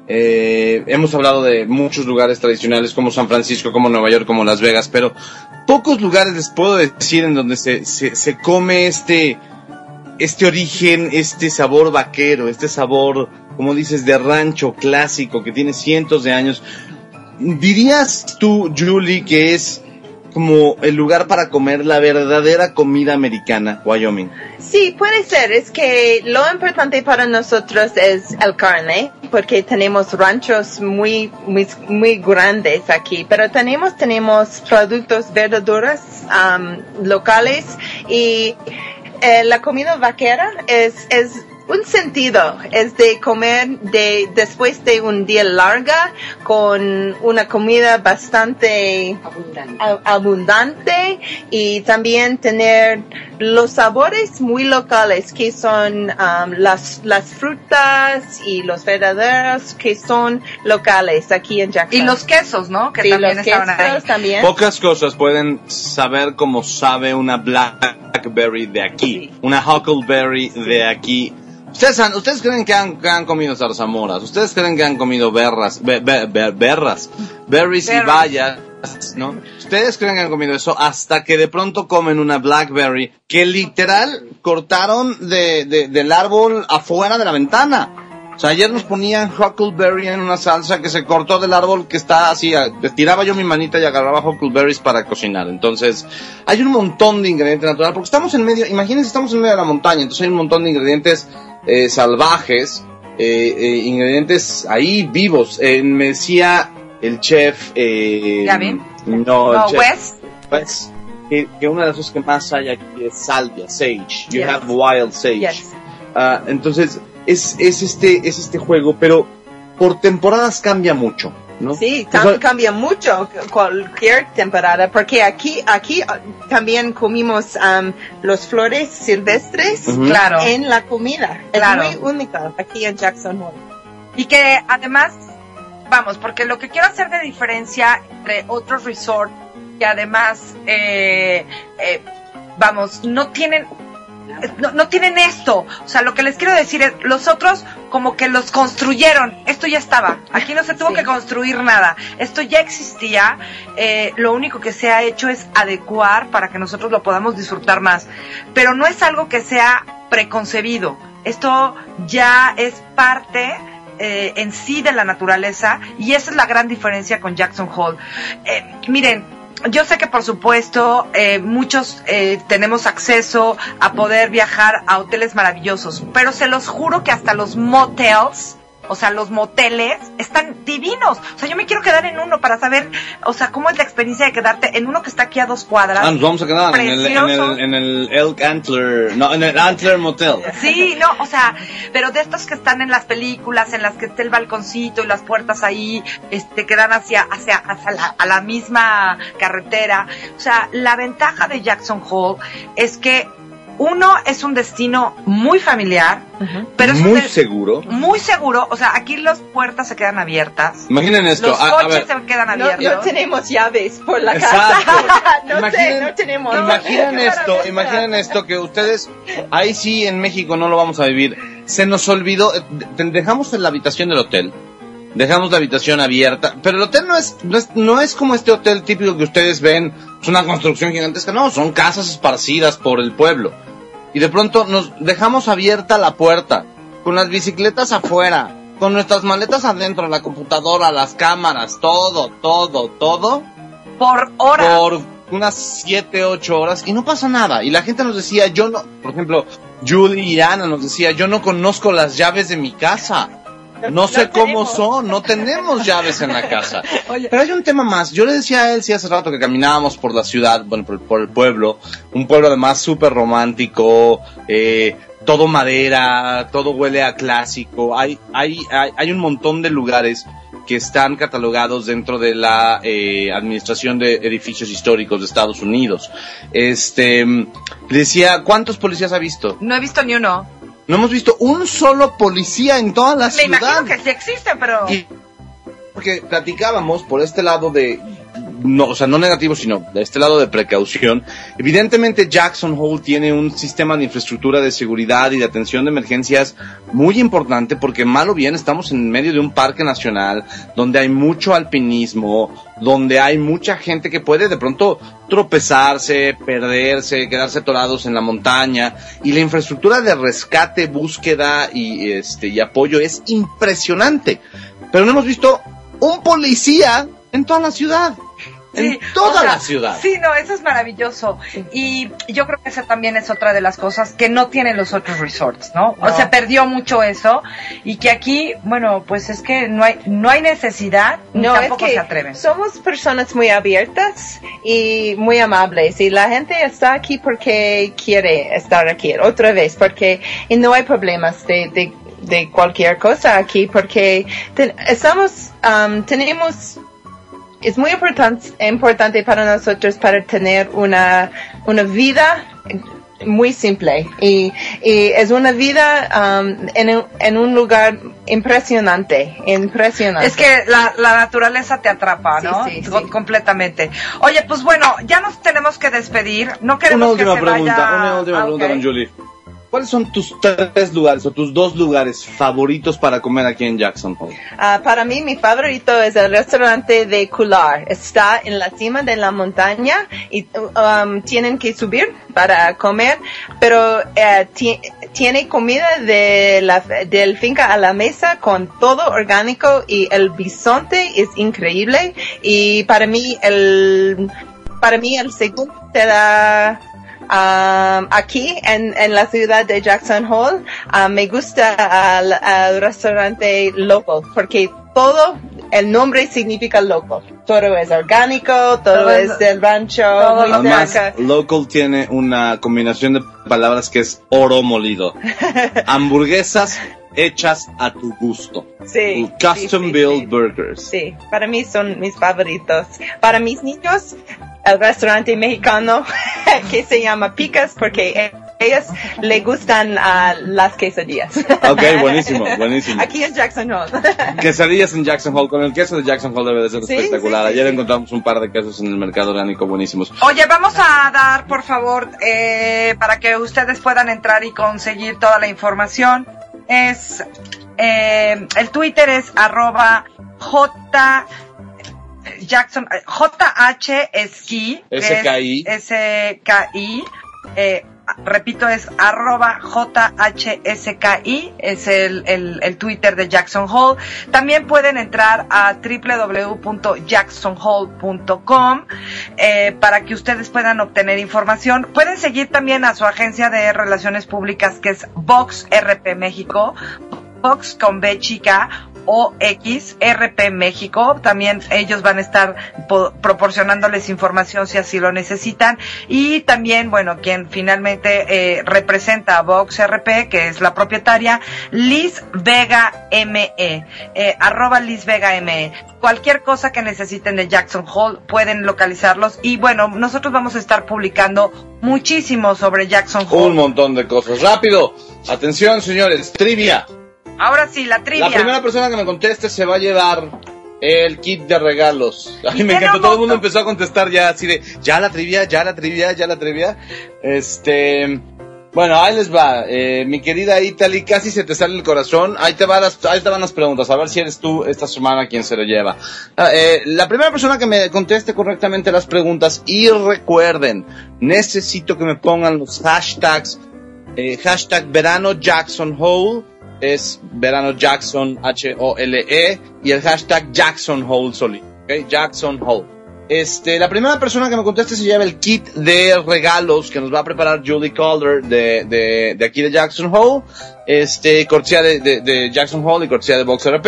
Eh, hemos hablado de muchos lugares tradicionales como San Francisco, como Nueva York, como Las Vegas, pero pocos lugares les puedo decir en donde se, se, se come este, este origen, este sabor vaquero, este sabor, como dices, de rancho clásico que tiene cientos de años. ¿Dirías tú, Julie, que es como el lugar para comer la verdadera comida americana, Wyoming? Sí, puede ser. Es que lo importante para nosotros es el carne, porque tenemos ranchos muy, muy, muy grandes aquí, pero tenemos, tenemos productos verduras um, locales y eh, la comida vaquera es, es un sentido, es de comer de, después de un día larga con una comida bastante a- abundante y también tener los sabores muy locales que son um, las, las frutas y los verdaderos que son locales aquí en Jackson. Y los quesos, ¿no? Que Sí, también los estaban ahí. también. Pocas cosas pueden saber cómo sabe una blackberry de aquí, una huckleberry de aquí. Ustedes, han- ustedes creen que han, que han comido zarzamoras, ustedes creen que han comido berras, be- be- be- berras, berries y bayas, ¿no? Ustedes creen que han comido eso hasta que de pronto comen una blackberry que literal cortaron de, de- del árbol afuera de la ventana. O sea, ayer nos ponían huckleberry en una salsa que se cortó del árbol que está así. Tiraba yo mi manita y agarraba huckleberries para cocinar. Entonces, hay un montón de ingredientes naturales. Porque estamos en medio, imagínense, estamos en medio de la montaña. Entonces hay un montón de ingredientes eh, salvajes. eh, eh, ingredientes ahí vivos. Me decía el chef. ¿Gavin? No, chef. Que, que una de las cosas que más hay aquí es salvia, sage. You Yes. have wild sage. Yes. Ah, entonces, es, es, este, es este juego, pero por temporadas cambia mucho, ¿no? Sí, O cam- sea, cambia mucho cualquier temporada, porque aquí, aquí ah, también comimos um, los flores silvestres. Claro. en la comida. Claro. Es muy único aquí en Jackson Hole. Y que además, vamos, porque lo que quiero hacer de diferencia entre otros resorts que además, eh, eh, vamos, no tienen, no, no tienen esto. O sea, lo que les quiero decir es, los otros como que los construyeron. Esto ya estaba. Aquí no se tuvo Sí. que construir nada. Esto ya existía. Eh, lo único que se ha hecho es adecuar para que nosotros lo podamos disfrutar más. Pero no es algo que sea preconcebido. Esto ya es parte eh, en sí de la naturaleza y esa es la gran diferencia con Jackson Hole. Eh, miren, yo sé que por supuesto eh, muchos eh, tenemos acceso a poder viajar a hoteles maravillosos, pero se los juro que hasta los motels, o sea, los moteles están divinos. O sea, yo me quiero quedar en uno para saber, o sea, cómo es la experiencia de quedarte en uno que está aquí a dos cuadras. ah, nos vamos a quedar en el, en, el, en el Elk Antler, no, en el Antler Motel. Sí, no, o sea, pero de estos que están en las películas, en las que está el balconcito y las puertas ahí, este, que dan hacia, hacia, hacia la, a la misma carretera. O sea, la ventaja de Jackson Hole es que uno es un destino muy familiar, pero es Muy seguro. muy seguro. O sea, aquí las puertas se quedan abiertas. Imaginen esto. Los a- a coches ver. se quedan No, abiertos. no tenemos llaves por la Exacto. casa. (laughs) no Imaginen- sé, no tenemos. Imaginen esto, imaginen esto que ustedes, ahí sí en México no lo vamos a vivir. Se nos olvidó, eh, de- dejamos en la habitación del hotel, dejamos la habitación abierta, pero el hotel no es, no es, no es como este hotel típico que ustedes ven, es una construcción gigantesca, no, son casas esparcidas por el pueblo. Y de pronto nos dejamos abierta la puerta, con las bicicletas afuera, con nuestras maletas adentro, la computadora, las cámaras, todo, todo, todo Por horas. por unas 7, 8 horas y no pasa nada. Y la gente nos decía, yo no, por ejemplo, Julie y Ana nos decía, yo no conozco las llaves de mi casa. No sé cómo son, no tenemos llaves en la casa. (laughs) Oye. Pero hay un tema más. Yo le decía a él, sí, hace rato que caminábamos por la ciudad, bueno, por, por el pueblo, un pueblo además súper romántico, eh, todo madera, todo huele a clásico. Hay, hay, hay, hay un montón de lugares que están catalogados dentro de la eh, Administración de Edificios Históricos de Estados Unidos. Este, mm, le decía, ¿cuántos policías ha visto? No he visto ni uno. No hemos visto un solo policía en toda la Me ciudad. imagino que sí existen, pero... Y porque platicábamos por este lado de no, o sea, no negativo, sino de este lado de precaución. Evidentemente Jackson Hole tiene un sistema de infraestructura de seguridad y de atención de emergencias muy importante porque mal o bien estamos en medio de un parque nacional donde hay mucho alpinismo, donde hay mucha gente que puede de pronto tropezarse, perderse, quedarse atorados en la montaña y la infraestructura de rescate, búsqueda y este y apoyo es impresionante. Pero no hemos visto un policía en toda la ciudad. Sí, en toda o sea, la ciudad. Sí, no, eso es maravilloso. Y yo creo que esa también es otra de las cosas que no tienen los otros resorts, ¿no? O No. se perdió mucho eso y que aquí, bueno, pues es que no hay no hay necesidad No, es tampoco que se atreven. somos personas muy abiertas y muy amables y la gente está aquí porque quiere estar aquí otra vez porque y no hay problemas de, de, de cualquier cosa aquí porque ten- estamos um, tenemos es muy importante importante para nosotros para tener una una vida muy simple y, y es una vida um, en, un, en un lugar impresionante impresionante Es que la, la naturaleza te atrapa, ¿no? sí, sí. Co- Completamente. Oye, pues bueno, ya nos tenemos que despedir. No queremos Una última que se pregunta, vaya... una última Ah, pregunta, ok. don Julie. ¿Cuáles son tus tres lugares o tus dos lugares favoritos para comer aquí en Jackson Hole? Ah, para mí, mi favorito es el restaurante de Cular. Está en la cima de la montaña y um, tienen que subir para comer, pero eh, ti- tiene comida de la, del finca a la mesa con todo orgánico y el bisonte es increíble. Y para mí, el, para mí, el segundo será Um, aquí en, en la ciudad de Jackson Hole uh, me gusta al, al restaurante local porque todo el nombre significa local todo es orgánico todo, Todo es- es del rancho todo muy Además, cerca local tiene una combinación de palabras que es oro molido. (laughs) Hamburguesas hechas a tu gusto. sí, Custom sí, sí, built sí. burgers. Sí, para mí son mis favoritos. Para mis niños, el restaurante mexicano (laughs) que se llama Picas porque a ellos les gustan ah, las quesadillas. Ok, buenísimo, buenísimo. Aquí en Jackson Hole. (laughs) Quesadillas en Jackson Hole. Con el queso de Jackson Hole debe de ser Sí, espectacular. sí, sí, Ayer sí. encontramos un par de quesos en el mercado orgánico buenísimos. Oye, vamos a dar, por favor, eh, para que ustedes puedan entrar y conseguir toda la información. Es eh, el Twitter es arroba J Jackson JH Esquí que es SKI. SKI eh, repito es arroba JHSKI es el, el, el Twitter de Jackson Hole también pueden entrar a www.jacksonhole.com eh, para que ustedes puedan obtener información pueden seguir también a su agencia de relaciones públicas que es Vox RP México Vox con B chica o X, RP México. También ellos van a estar po- proporcionándoles información si así lo necesitan. Y también, bueno, quien finalmente eh, representa a Vox RP, que es la propietaria, Liz Vega ME, eh, arroba Liz Vega ME. Cualquier cosa que necesiten de Jackson Hole pueden localizarlos. Y bueno, nosotros vamos a estar publicando muchísimo sobre Jackson Hole. Un montón de cosas. Rápido. Atención, señores. Trivia. Ahora sí, la trivia. La primera persona que me conteste se va a llevar el kit de regalos. Ay, Y me encantó. Todo el mundo empezó a contestar ya así de, ya la trivia, ya la trivia, ya la trivia. Este, bueno, ahí les va. Eh, mi querida Italy, casi se te sale el corazón. Ahí te, va las, ahí te van las preguntas. A ver si eres tú esta semana quien se lo lleva. Ah, eh, la primera persona que me conteste correctamente las preguntas y recuerden, necesito que me pongan los hashtags eh, hashtag verano Jackson Hole es verano Jackson H-O-L-E y el hashtag Jackson Hole solito, ¿ok? Jackson Hole. Este, la primera persona que me conteste se lleva el kit de regalos que nos va a preparar Julie Calder de, de, de aquí de Jackson Hole, este, cortesía de, de, de Jackson Hole y cortesía de Box RP.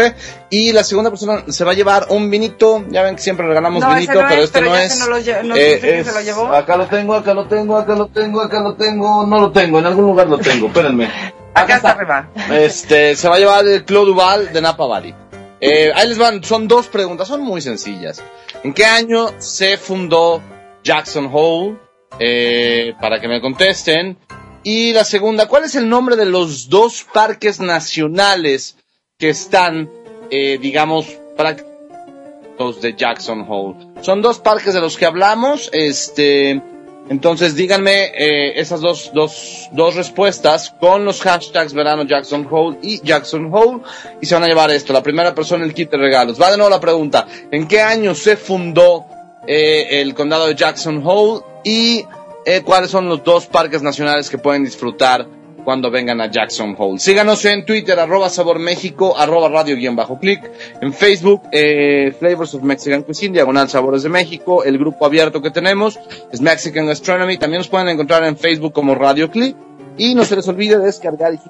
Y la segunda persona se va a llevar un vinito, ya ven que siempre regalamos No, vinito, no pero es, este pero no es. no lo lle- no Eh, es- se lo llevó. Acá lo tengo, acá lo tengo, acá lo tengo, acá lo tengo, no lo tengo, en algún lugar lo tengo, espérenme. Acá está arriba. Este, se va a llevar el Claude Duval de Napa Valley. Eh, ahí les van, son dos preguntas, son muy sencillas. ¿En qué año se fundó Jackson Hole? Eh, para que me contesten. Y la segunda, ¿cuál es el nombre de los dos parques nacionales que están, eh, digamos, prácticos de Jackson Hole? Son dos parques de los que hablamos, este, entonces díganme eh, esas dos, dos, dos respuestas con los hashtags verano Jackson Hole y Jackson Hole y se van a llevar esto. La primera persona el kit de regalos. Va de nuevo la pregunta. ¿En qué año se fundó eh, el condado de Jackson Hole y eh, cuáles son los dos parques nacionales que pueden disfrutar cuando vengan a Jackson Hole. Síganos en Twitter, arroba Sabor México, arroba radio guion bajo clic. En Facebook, eh, Flavors of Mexican Cuisine, diagonal Sabores de México. El grupo abierto que tenemos es Mexican Gastronomy. También nos pueden encontrar en Facebook como Radio Click. Y no se les olvide descargar y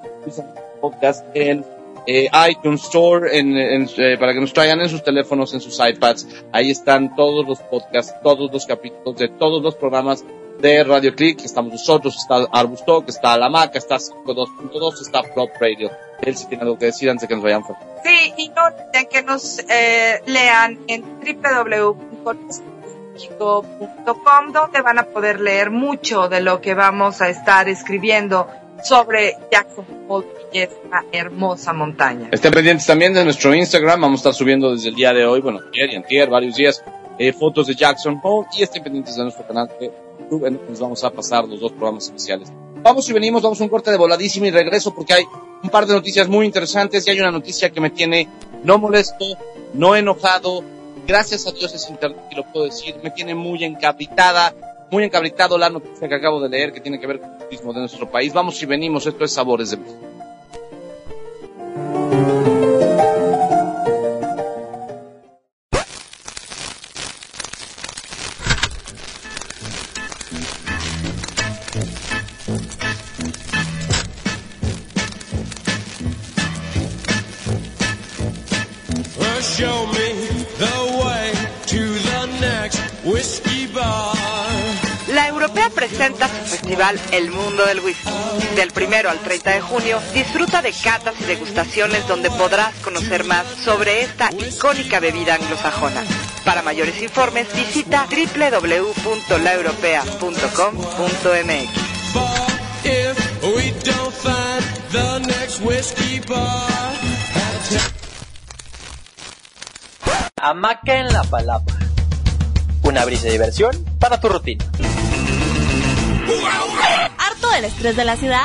podcast en eh, iTunes Store en, en, eh, para que nos traigan en sus teléfonos, en sus iPads. Ahí están todos los podcasts, todos los capítulos de todos los programas de Radio Click. Estamos nosotros, está Arbus Talk, está La Maca, está 52.2, está Prop Radio. Él si tiene algo que decir antes de que nos vayan. Sí, y no olviden que nos eh, lean en www.mexico.com donde van a poder leer mucho de lo que vamos a estar escribiendo sobre Jackson Hole y esta hermosa montaña. Estén pendientes también de nuestro Instagram. Vamos a estar subiendo desde el día de hoy, bueno, ayer y antier, varios días, eh, fotos de Jackson Hole. Y estén pendientes de nuestro canal de YouTube, en el que nos vamos a pasar los dos programas especiales. Vamos y venimos, vamos un corte de voladísimo y regreso porque hay un par de noticias muy interesantes y hay una noticia que me tiene no molesto, no enojado. Gracias a Dios es internet y lo puedo decir. Me tiene muy encabritada, muy encabritado la noticia que acabo de leer que tiene que ver con el turismo de nuestro país. Vamos y venimos, esto es Sabores de México. El Mundo del Whisky. Del primero al 30 de junio, disfruta de catas y degustaciones donde podrás conocer más sobre esta icónica bebida anglosajona. Para mayores informes, visita www.laeuropea.com.mx. Hamaca en la palapa. Una brisa de diversión para tu rutina. ¿Harto del estrés de la ciudad?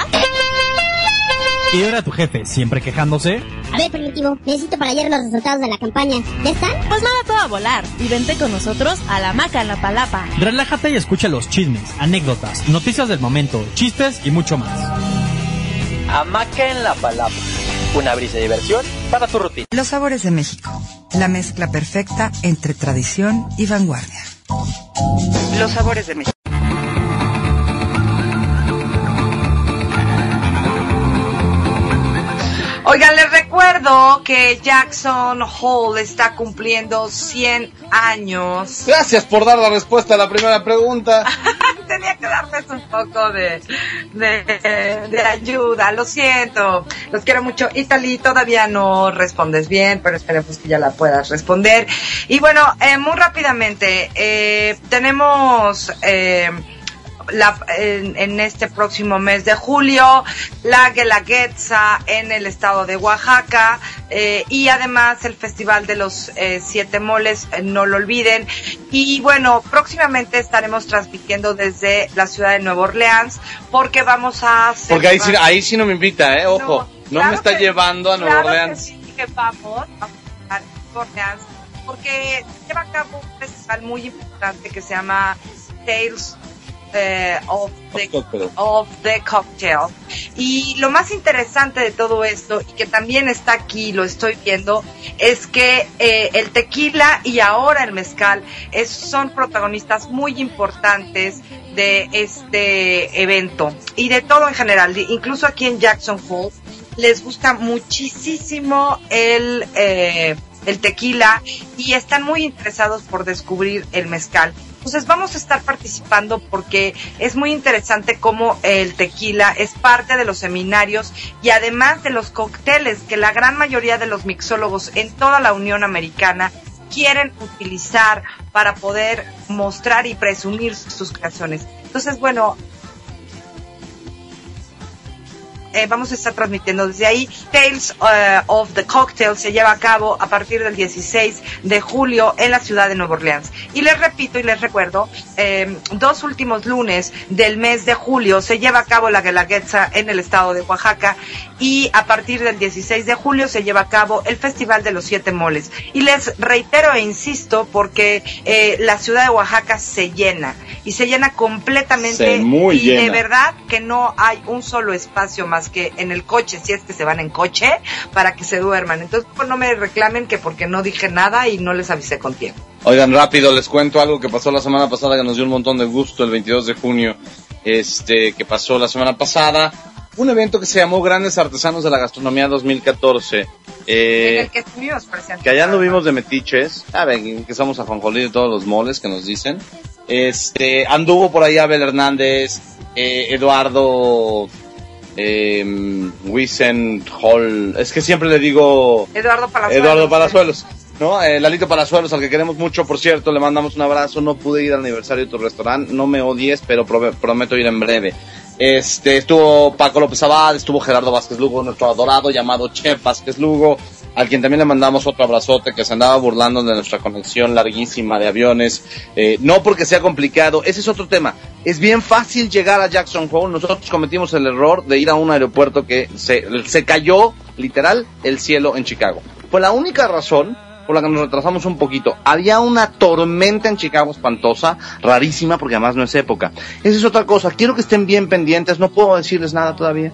¿Y ahora tu jefe siempre quejándose? A ver, Primitivo, necesito para ayer los resultados de la campaña. ¿Ya están? Pues nada, todo a volar. Y vente con nosotros a la maca en la palapa. Relájate y escucha los chismes, anécdotas, noticias del momento, chistes y mucho más. Hamaca en la palapa. Una brisa de diversión para tu rutina. Los sabores de México. La mezcla perfecta entre tradición y vanguardia. Los sabores de México. Oigan, les recuerdo que Jackson Hole está cumpliendo 100 años. Gracias por dar la respuesta a la primera pregunta. (laughs) Tenía que darles un poco de, de, de ayuda. Lo siento. Los quiero mucho. Italy, todavía no respondes bien, pero esperemos que ya la puedas responder. Y bueno, eh, muy rápidamente, eh, tenemos... eh, la- en, en este próximo mes de julio, la Guelaguetza en el estado de Oaxaca eh, y además el Festival de los eh, Siete Moles, eh, no lo olviden. Y bueno, próximamente estaremos transmitiendo desde la ciudad de Nueva Orleans porque vamos a hacer... Porque ahí sí, ahí sí no me invita, ¿eh? Ojo, no, claro me está que- llevando a Nueva claro que Orleans. sí que vamos a a Nueva Orleans porque lleva a cabo un festival muy importante que se llama Tales eh, of, the, of the Cocktail. Y lo más interesante de todo esto, y que también está aquí, lo estoy viendo, es que eh, el tequila y ahora el mezcal es- son protagonistas muy importantes de este evento y de todo en general, incluso aquí en Jackson Hole les gusta muchísimo el, eh, el tequila y están muy interesados por descubrir el mezcal. Entonces vamos a estar participando porque es muy interesante cómo el tequila es parte de los seminarios y además de los cócteles que la gran mayoría de los mixólogos en toda la Unión Americana quieren utilizar para poder mostrar y presumir sus creaciones. Entonces, bueno, eh, vamos a estar transmitiendo desde ahí. Tales eh, of the Cocktail se lleva a cabo a partir del 16 de julio en la ciudad de Nueva Orleans. Y les repito y les recuerdo, eh, dos últimos lunes del mes de julio se lleva a cabo la Guelaguetza en el estado de Oaxaca y a partir del 16 de julio se lleva a cabo el Festival de los Siete Moles. Y les reitero e insisto porque eh, la ciudad de Oaxaca se llena y se llena completamente Se muy y de verdad que no hay un solo espacio más que en el coche, si es que se van en coche, para que se duerman. Entonces, pues, no me reclamen que porque no dije nada y no les avisé con tiempo. Oigan, rápido, les cuento algo que pasó la semana pasada que nos dio un montón de gusto el 22 de junio, este, que pasó la semana pasada. Un evento que se llamó Grandes Artesanos de la Gastronomía 2014. en Eh, el que estuvimos presentes. que allá anduvimos de metiches. A ver, que somos a Juanjolí de todos los moles que nos dicen. Este, anduvo por ahí Abel Hernández, eh, Eduardo, eh, Hall. Es que siempre le digo Eduardo Palazuelos. Eduardo Palazuelos. ¿No? Eh, Lalito Palazuelos, al que queremos mucho, por cierto, le mandamos un abrazo. No pude ir al aniversario de tu restaurante, no me odies, pero prometo ir en breve. Este, estuvo Paco López Abad, estuvo Gerardo Vázquez Lugo, nuestro adorado llamado Chef Vázquez Lugo, al quien también le mandamos otro abrazote que se andaba burlando de nuestra conexión larguísima de aviones. Eh, no porque sea complicado, ese es otro tema. Es bien fácil llegar a Jackson Hole. Nosotros cometimos el error de ir a un aeropuerto que se, se cayó, literal, el cielo en Chicago. Fue la única razón por la que nos retrasamos un poquito. Había una tormenta en Chicago espantosa, rarísima, porque además no es época. Esa es otra cosa. Quiero que estén bien pendientes. No puedo decirles nada todavía.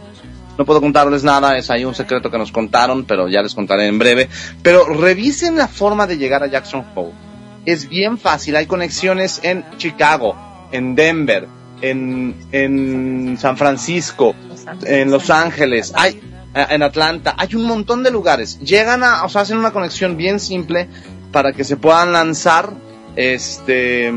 No puedo contarles nada, es ahí un secreto que nos contaron, pero ya les contaré en breve. Pero revisen la forma de llegar a Jackson Hole. Es bien fácil, hay conexiones en Chicago, en Denver, en, en San Francisco, en Los Ángeles, hay en Atlanta, hay un montón de lugares. Llegan a, o sea, hacen una conexión bien simple para que se puedan lanzar, este,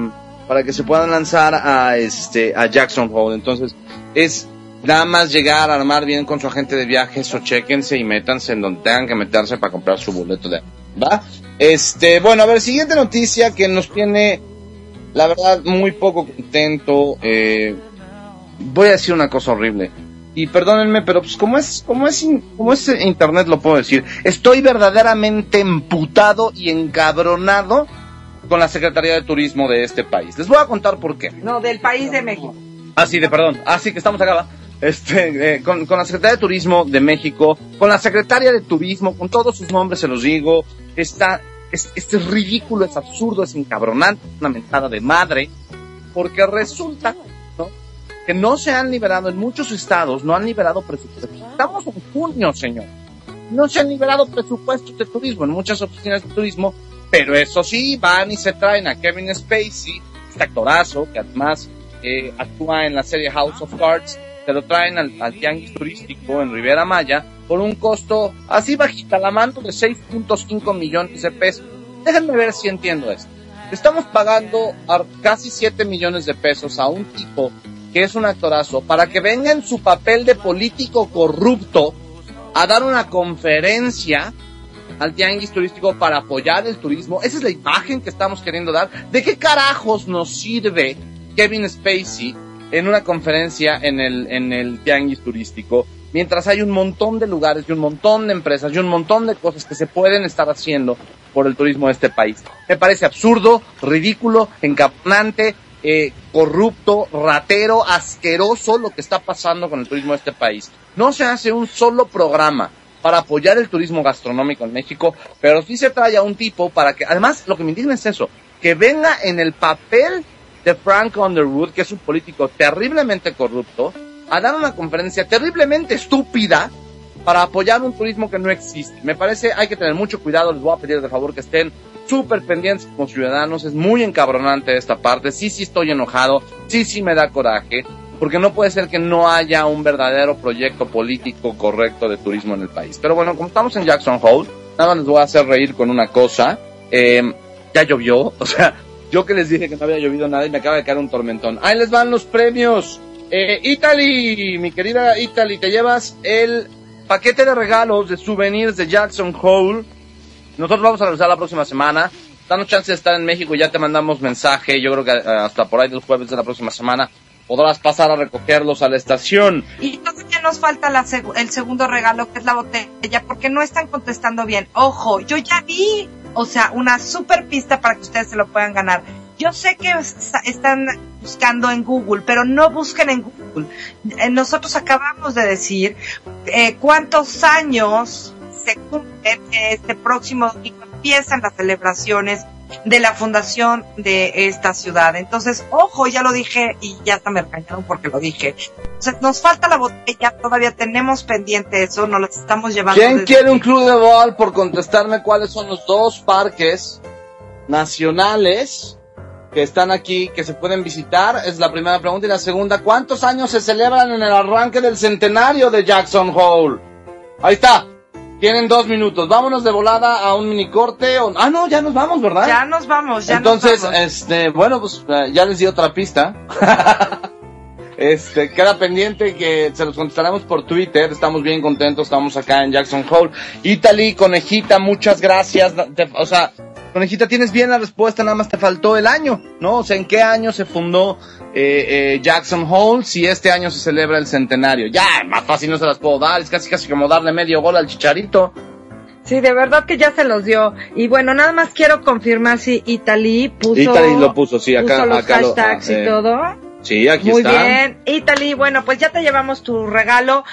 para que se puedan lanzar a este, a Jackson Hole. Entonces, es nada más llegar, armar bien con su agente de viajes o chequense y métanse en donde tengan que meterse para comprar su boleto de ¿va? Este, bueno, a ver, siguiente noticia que nos tiene, la verdad, muy poco contento. Eh, voy a decir una cosa horrible. Y perdónenme, pero pues como es, como es, como es internet lo puedo decir. Estoy verdaderamente emputado y encabronado con la Secretaría de Turismo de este país. Les voy a contar por qué. No, del país de México. Ah, sí, de perdón. Ah, sí, que estamos acá. Este, eh, con, con la Secretaría de Turismo de México, con la Secretaria de Turismo, con todos sus nombres se los digo. Está, es, este es ridículo, es absurdo, es encabronante, es una mentada de madre, porque resulta. Que no se han liberado, en muchos estados no han liberado presupuestos. Estamos en junio, señor. No se han liberado presupuestos de turismo en muchas oficinas de turismo, pero eso sí, van y se traen a Kevin Spacey, este actorazo, que además eh, actúa en la serie House of Cards, se lo traen al, al tianguis turístico en Riviera Maya, por un costo así bajita la mano de 6.5 millones de pesos. Déjenme ver si entiendo esto. Estamos pagando a casi 7 millones de pesos a un tipo que es un actorazo para que venga en su papel de político corrupto a dar una conferencia al tianguis turístico para apoyar el turismo. Esa es la imagen que estamos queriendo dar. ¿De qué carajos nos sirve Kevin Spacey en una conferencia en el, en el tianguis turístico? Mientras hay un montón de lugares y un montón de empresas y un montón de cosas que se pueden estar haciendo por el turismo de este país. Me parece absurdo, ridículo, encaponante, eh, corrupto, ratero, asqueroso lo que está pasando con el turismo de este país. No se hace un solo programa para apoyar el turismo gastronómico en México, pero sí se trae a un tipo para que, además, lo que me indigna es eso, que venga en el papel de Frank Underwood, que es un político terriblemente corrupto, a dar una conferencia terriblemente estúpida para apoyar un turismo que no existe. Me parece, hay que tener mucho cuidado, les voy a pedir de favor que estén súper pendientes como ciudadanos, es muy encabronante esta parte, sí, sí estoy enojado, sí, sí me da coraje, porque no puede ser que no haya un verdadero proyecto político correcto de turismo en el país. Pero bueno, como estamos en Jackson Hole, nada más les voy a hacer reír con una cosa, eh, ya llovió, (laughs) o sea, yo que les dije que no había llovido nada y me acaba de caer un tormentón. Ahí les van los premios. Eh, Italy, mi querida Italy, te llevas el paquete de regalos de souvenirs de Jackson Hole. Nosotros vamos a regresar la próxima semana. Danos chance de estar en México, ya te mandamos mensaje. Yo creo que eh, hasta por ahí del jueves de la próxima semana podrás pasar a recogerlos a la estación. Y todavía nos falta la el segundo regalo, que es la botella, porque no están contestando bien. Ojo, yo ya vi, o sea, una super pista para que ustedes se lo puedan ganar. Yo sé que es- están buscando en Google, pero no busquen en Google. Eh, Nosotros acabamos de decir eh, cuántos años se cumplen este próximo domingo. Empiezan las celebraciones de la fundación de esta ciudad. Entonces, ojo, ya lo dije y ya hasta me regañaron porque lo dije. O sea, nos falta la botella, todavía tenemos pendiente eso, nos las estamos llevando. ¿Quién quiere un club de ball por contestarme cuáles son los dos parques nacionales que están aquí, que se pueden visitar? Es la primera pregunta. Y la segunda, ¿cuántos años se celebran en el arranque del centenario de Jackson Hole? Ahí está. Tienen dos minutos. Vámonos de volada a un mini corte. o- Ah, no, ya nos vamos, ¿verdad? Ya nos vamos, ya Entonces, nos vamos. este, bueno, pues eh, ya les di otra pista. (laughs) Este, queda pendiente que se los contestaremos por Twitter. Estamos bien contentos, estamos acá en Jackson Hole. Italy, conejita, muchas gracias. Te- o sea, conejita, tienes bien la respuesta, nada más te faltó el año, ¿no? O sea, ¿en qué año se fundó eh, eh, Jackson Hole si este año se celebra el centenario? Ya, más fácil no se las puedo dar, es casi casi como darle medio gol al chicharito. Sí, de verdad que ya se los dio. Y bueno, nada más quiero confirmar si Italy puso, Italy lo puso, sí, acá- puso los acá lo- hashtags ah, y eh, todo. Sí, aquí Muy está. bien, Italy, bueno, pues ya te llevamos tu regalo.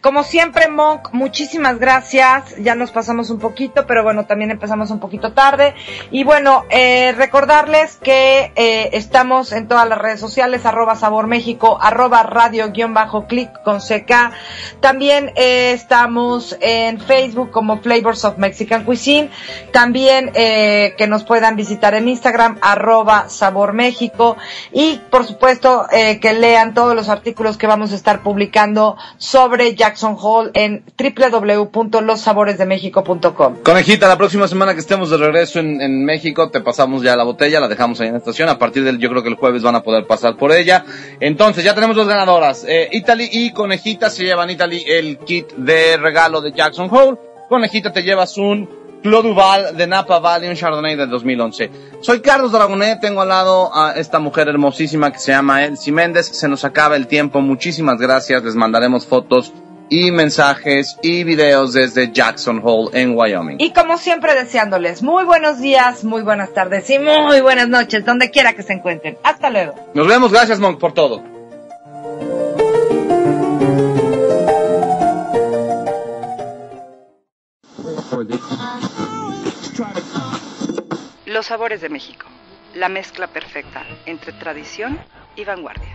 Como siempre, Monk, muchísimas gracias. Ya nos pasamos un poquito, pero bueno, también empezamos un poquito tarde. Y bueno, eh, recordarles que eh, estamos en todas las redes sociales, arroba Sabor México, arroba radio guion bajo clic con CK. También eh, estamos en Facebook como Flavors of Mexican Cuisine. También eh, que nos puedan visitar en Instagram, arroba Sabor México. Y por supuesto, eh, que lean todos los artículos que vamos a estar publicando sobre Jackson Hole en www.lossaboresdemexico.com. Conejita, la próxima semana que estemos de regreso en, en México, te pasamos ya la botella, la dejamos ahí en la estación. A partir del, yo creo que el jueves van a poder pasar por ella. Entonces, ya tenemos dos ganadoras. Eh, Italy y Conejita se llevan Italy el kit de regalo de Jackson Hole. Conejita te llevas un Clos Duval de Napa Valley, un Chardonnay del 2011. Soy Carlos Dragonet, tengo al lado a esta mujer hermosísima que se llama Elsie Méndez. Se nos acaba el tiempo, muchísimas gracias. Les mandaremos fotos y mensajes y videos desde Jackson Hole en Wyoming. Y como siempre deseándoles muy buenos días, muy buenas tardes y muy buenas noches, donde quiera que se encuentren. Hasta luego. Nos vemos, gracias Monk por todo. Los sabores de México, la mezcla perfecta entre tradición y vanguardia.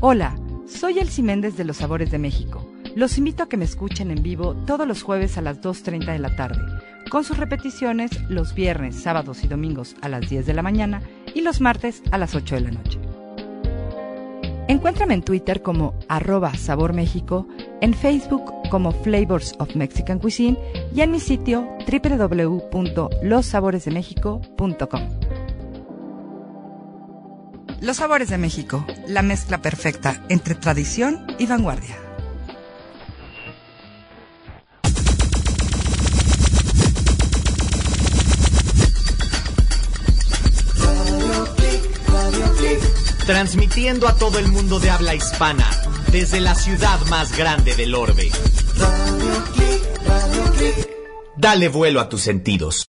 Hola, soy Elsie Méndez de Los Sabores de México. Los invito a que me escuchen en vivo todos los jueves a las 2.30 de la tarde, con sus repeticiones los viernes, sábados y domingos a las 10 de la mañana y los martes a las 8 de la noche. Encuéntrame en Twitter como arroba Sabor México, en Facebook como Flavors of Mexican Cuisine y en mi sitio www.lossaboresdemexico.com. Los Sabores de México, la mezcla perfecta entre tradición y vanguardia. Transmitiendo a todo el mundo de habla hispana desde la ciudad más grande del orbe. Dale vuelo a tus sentidos.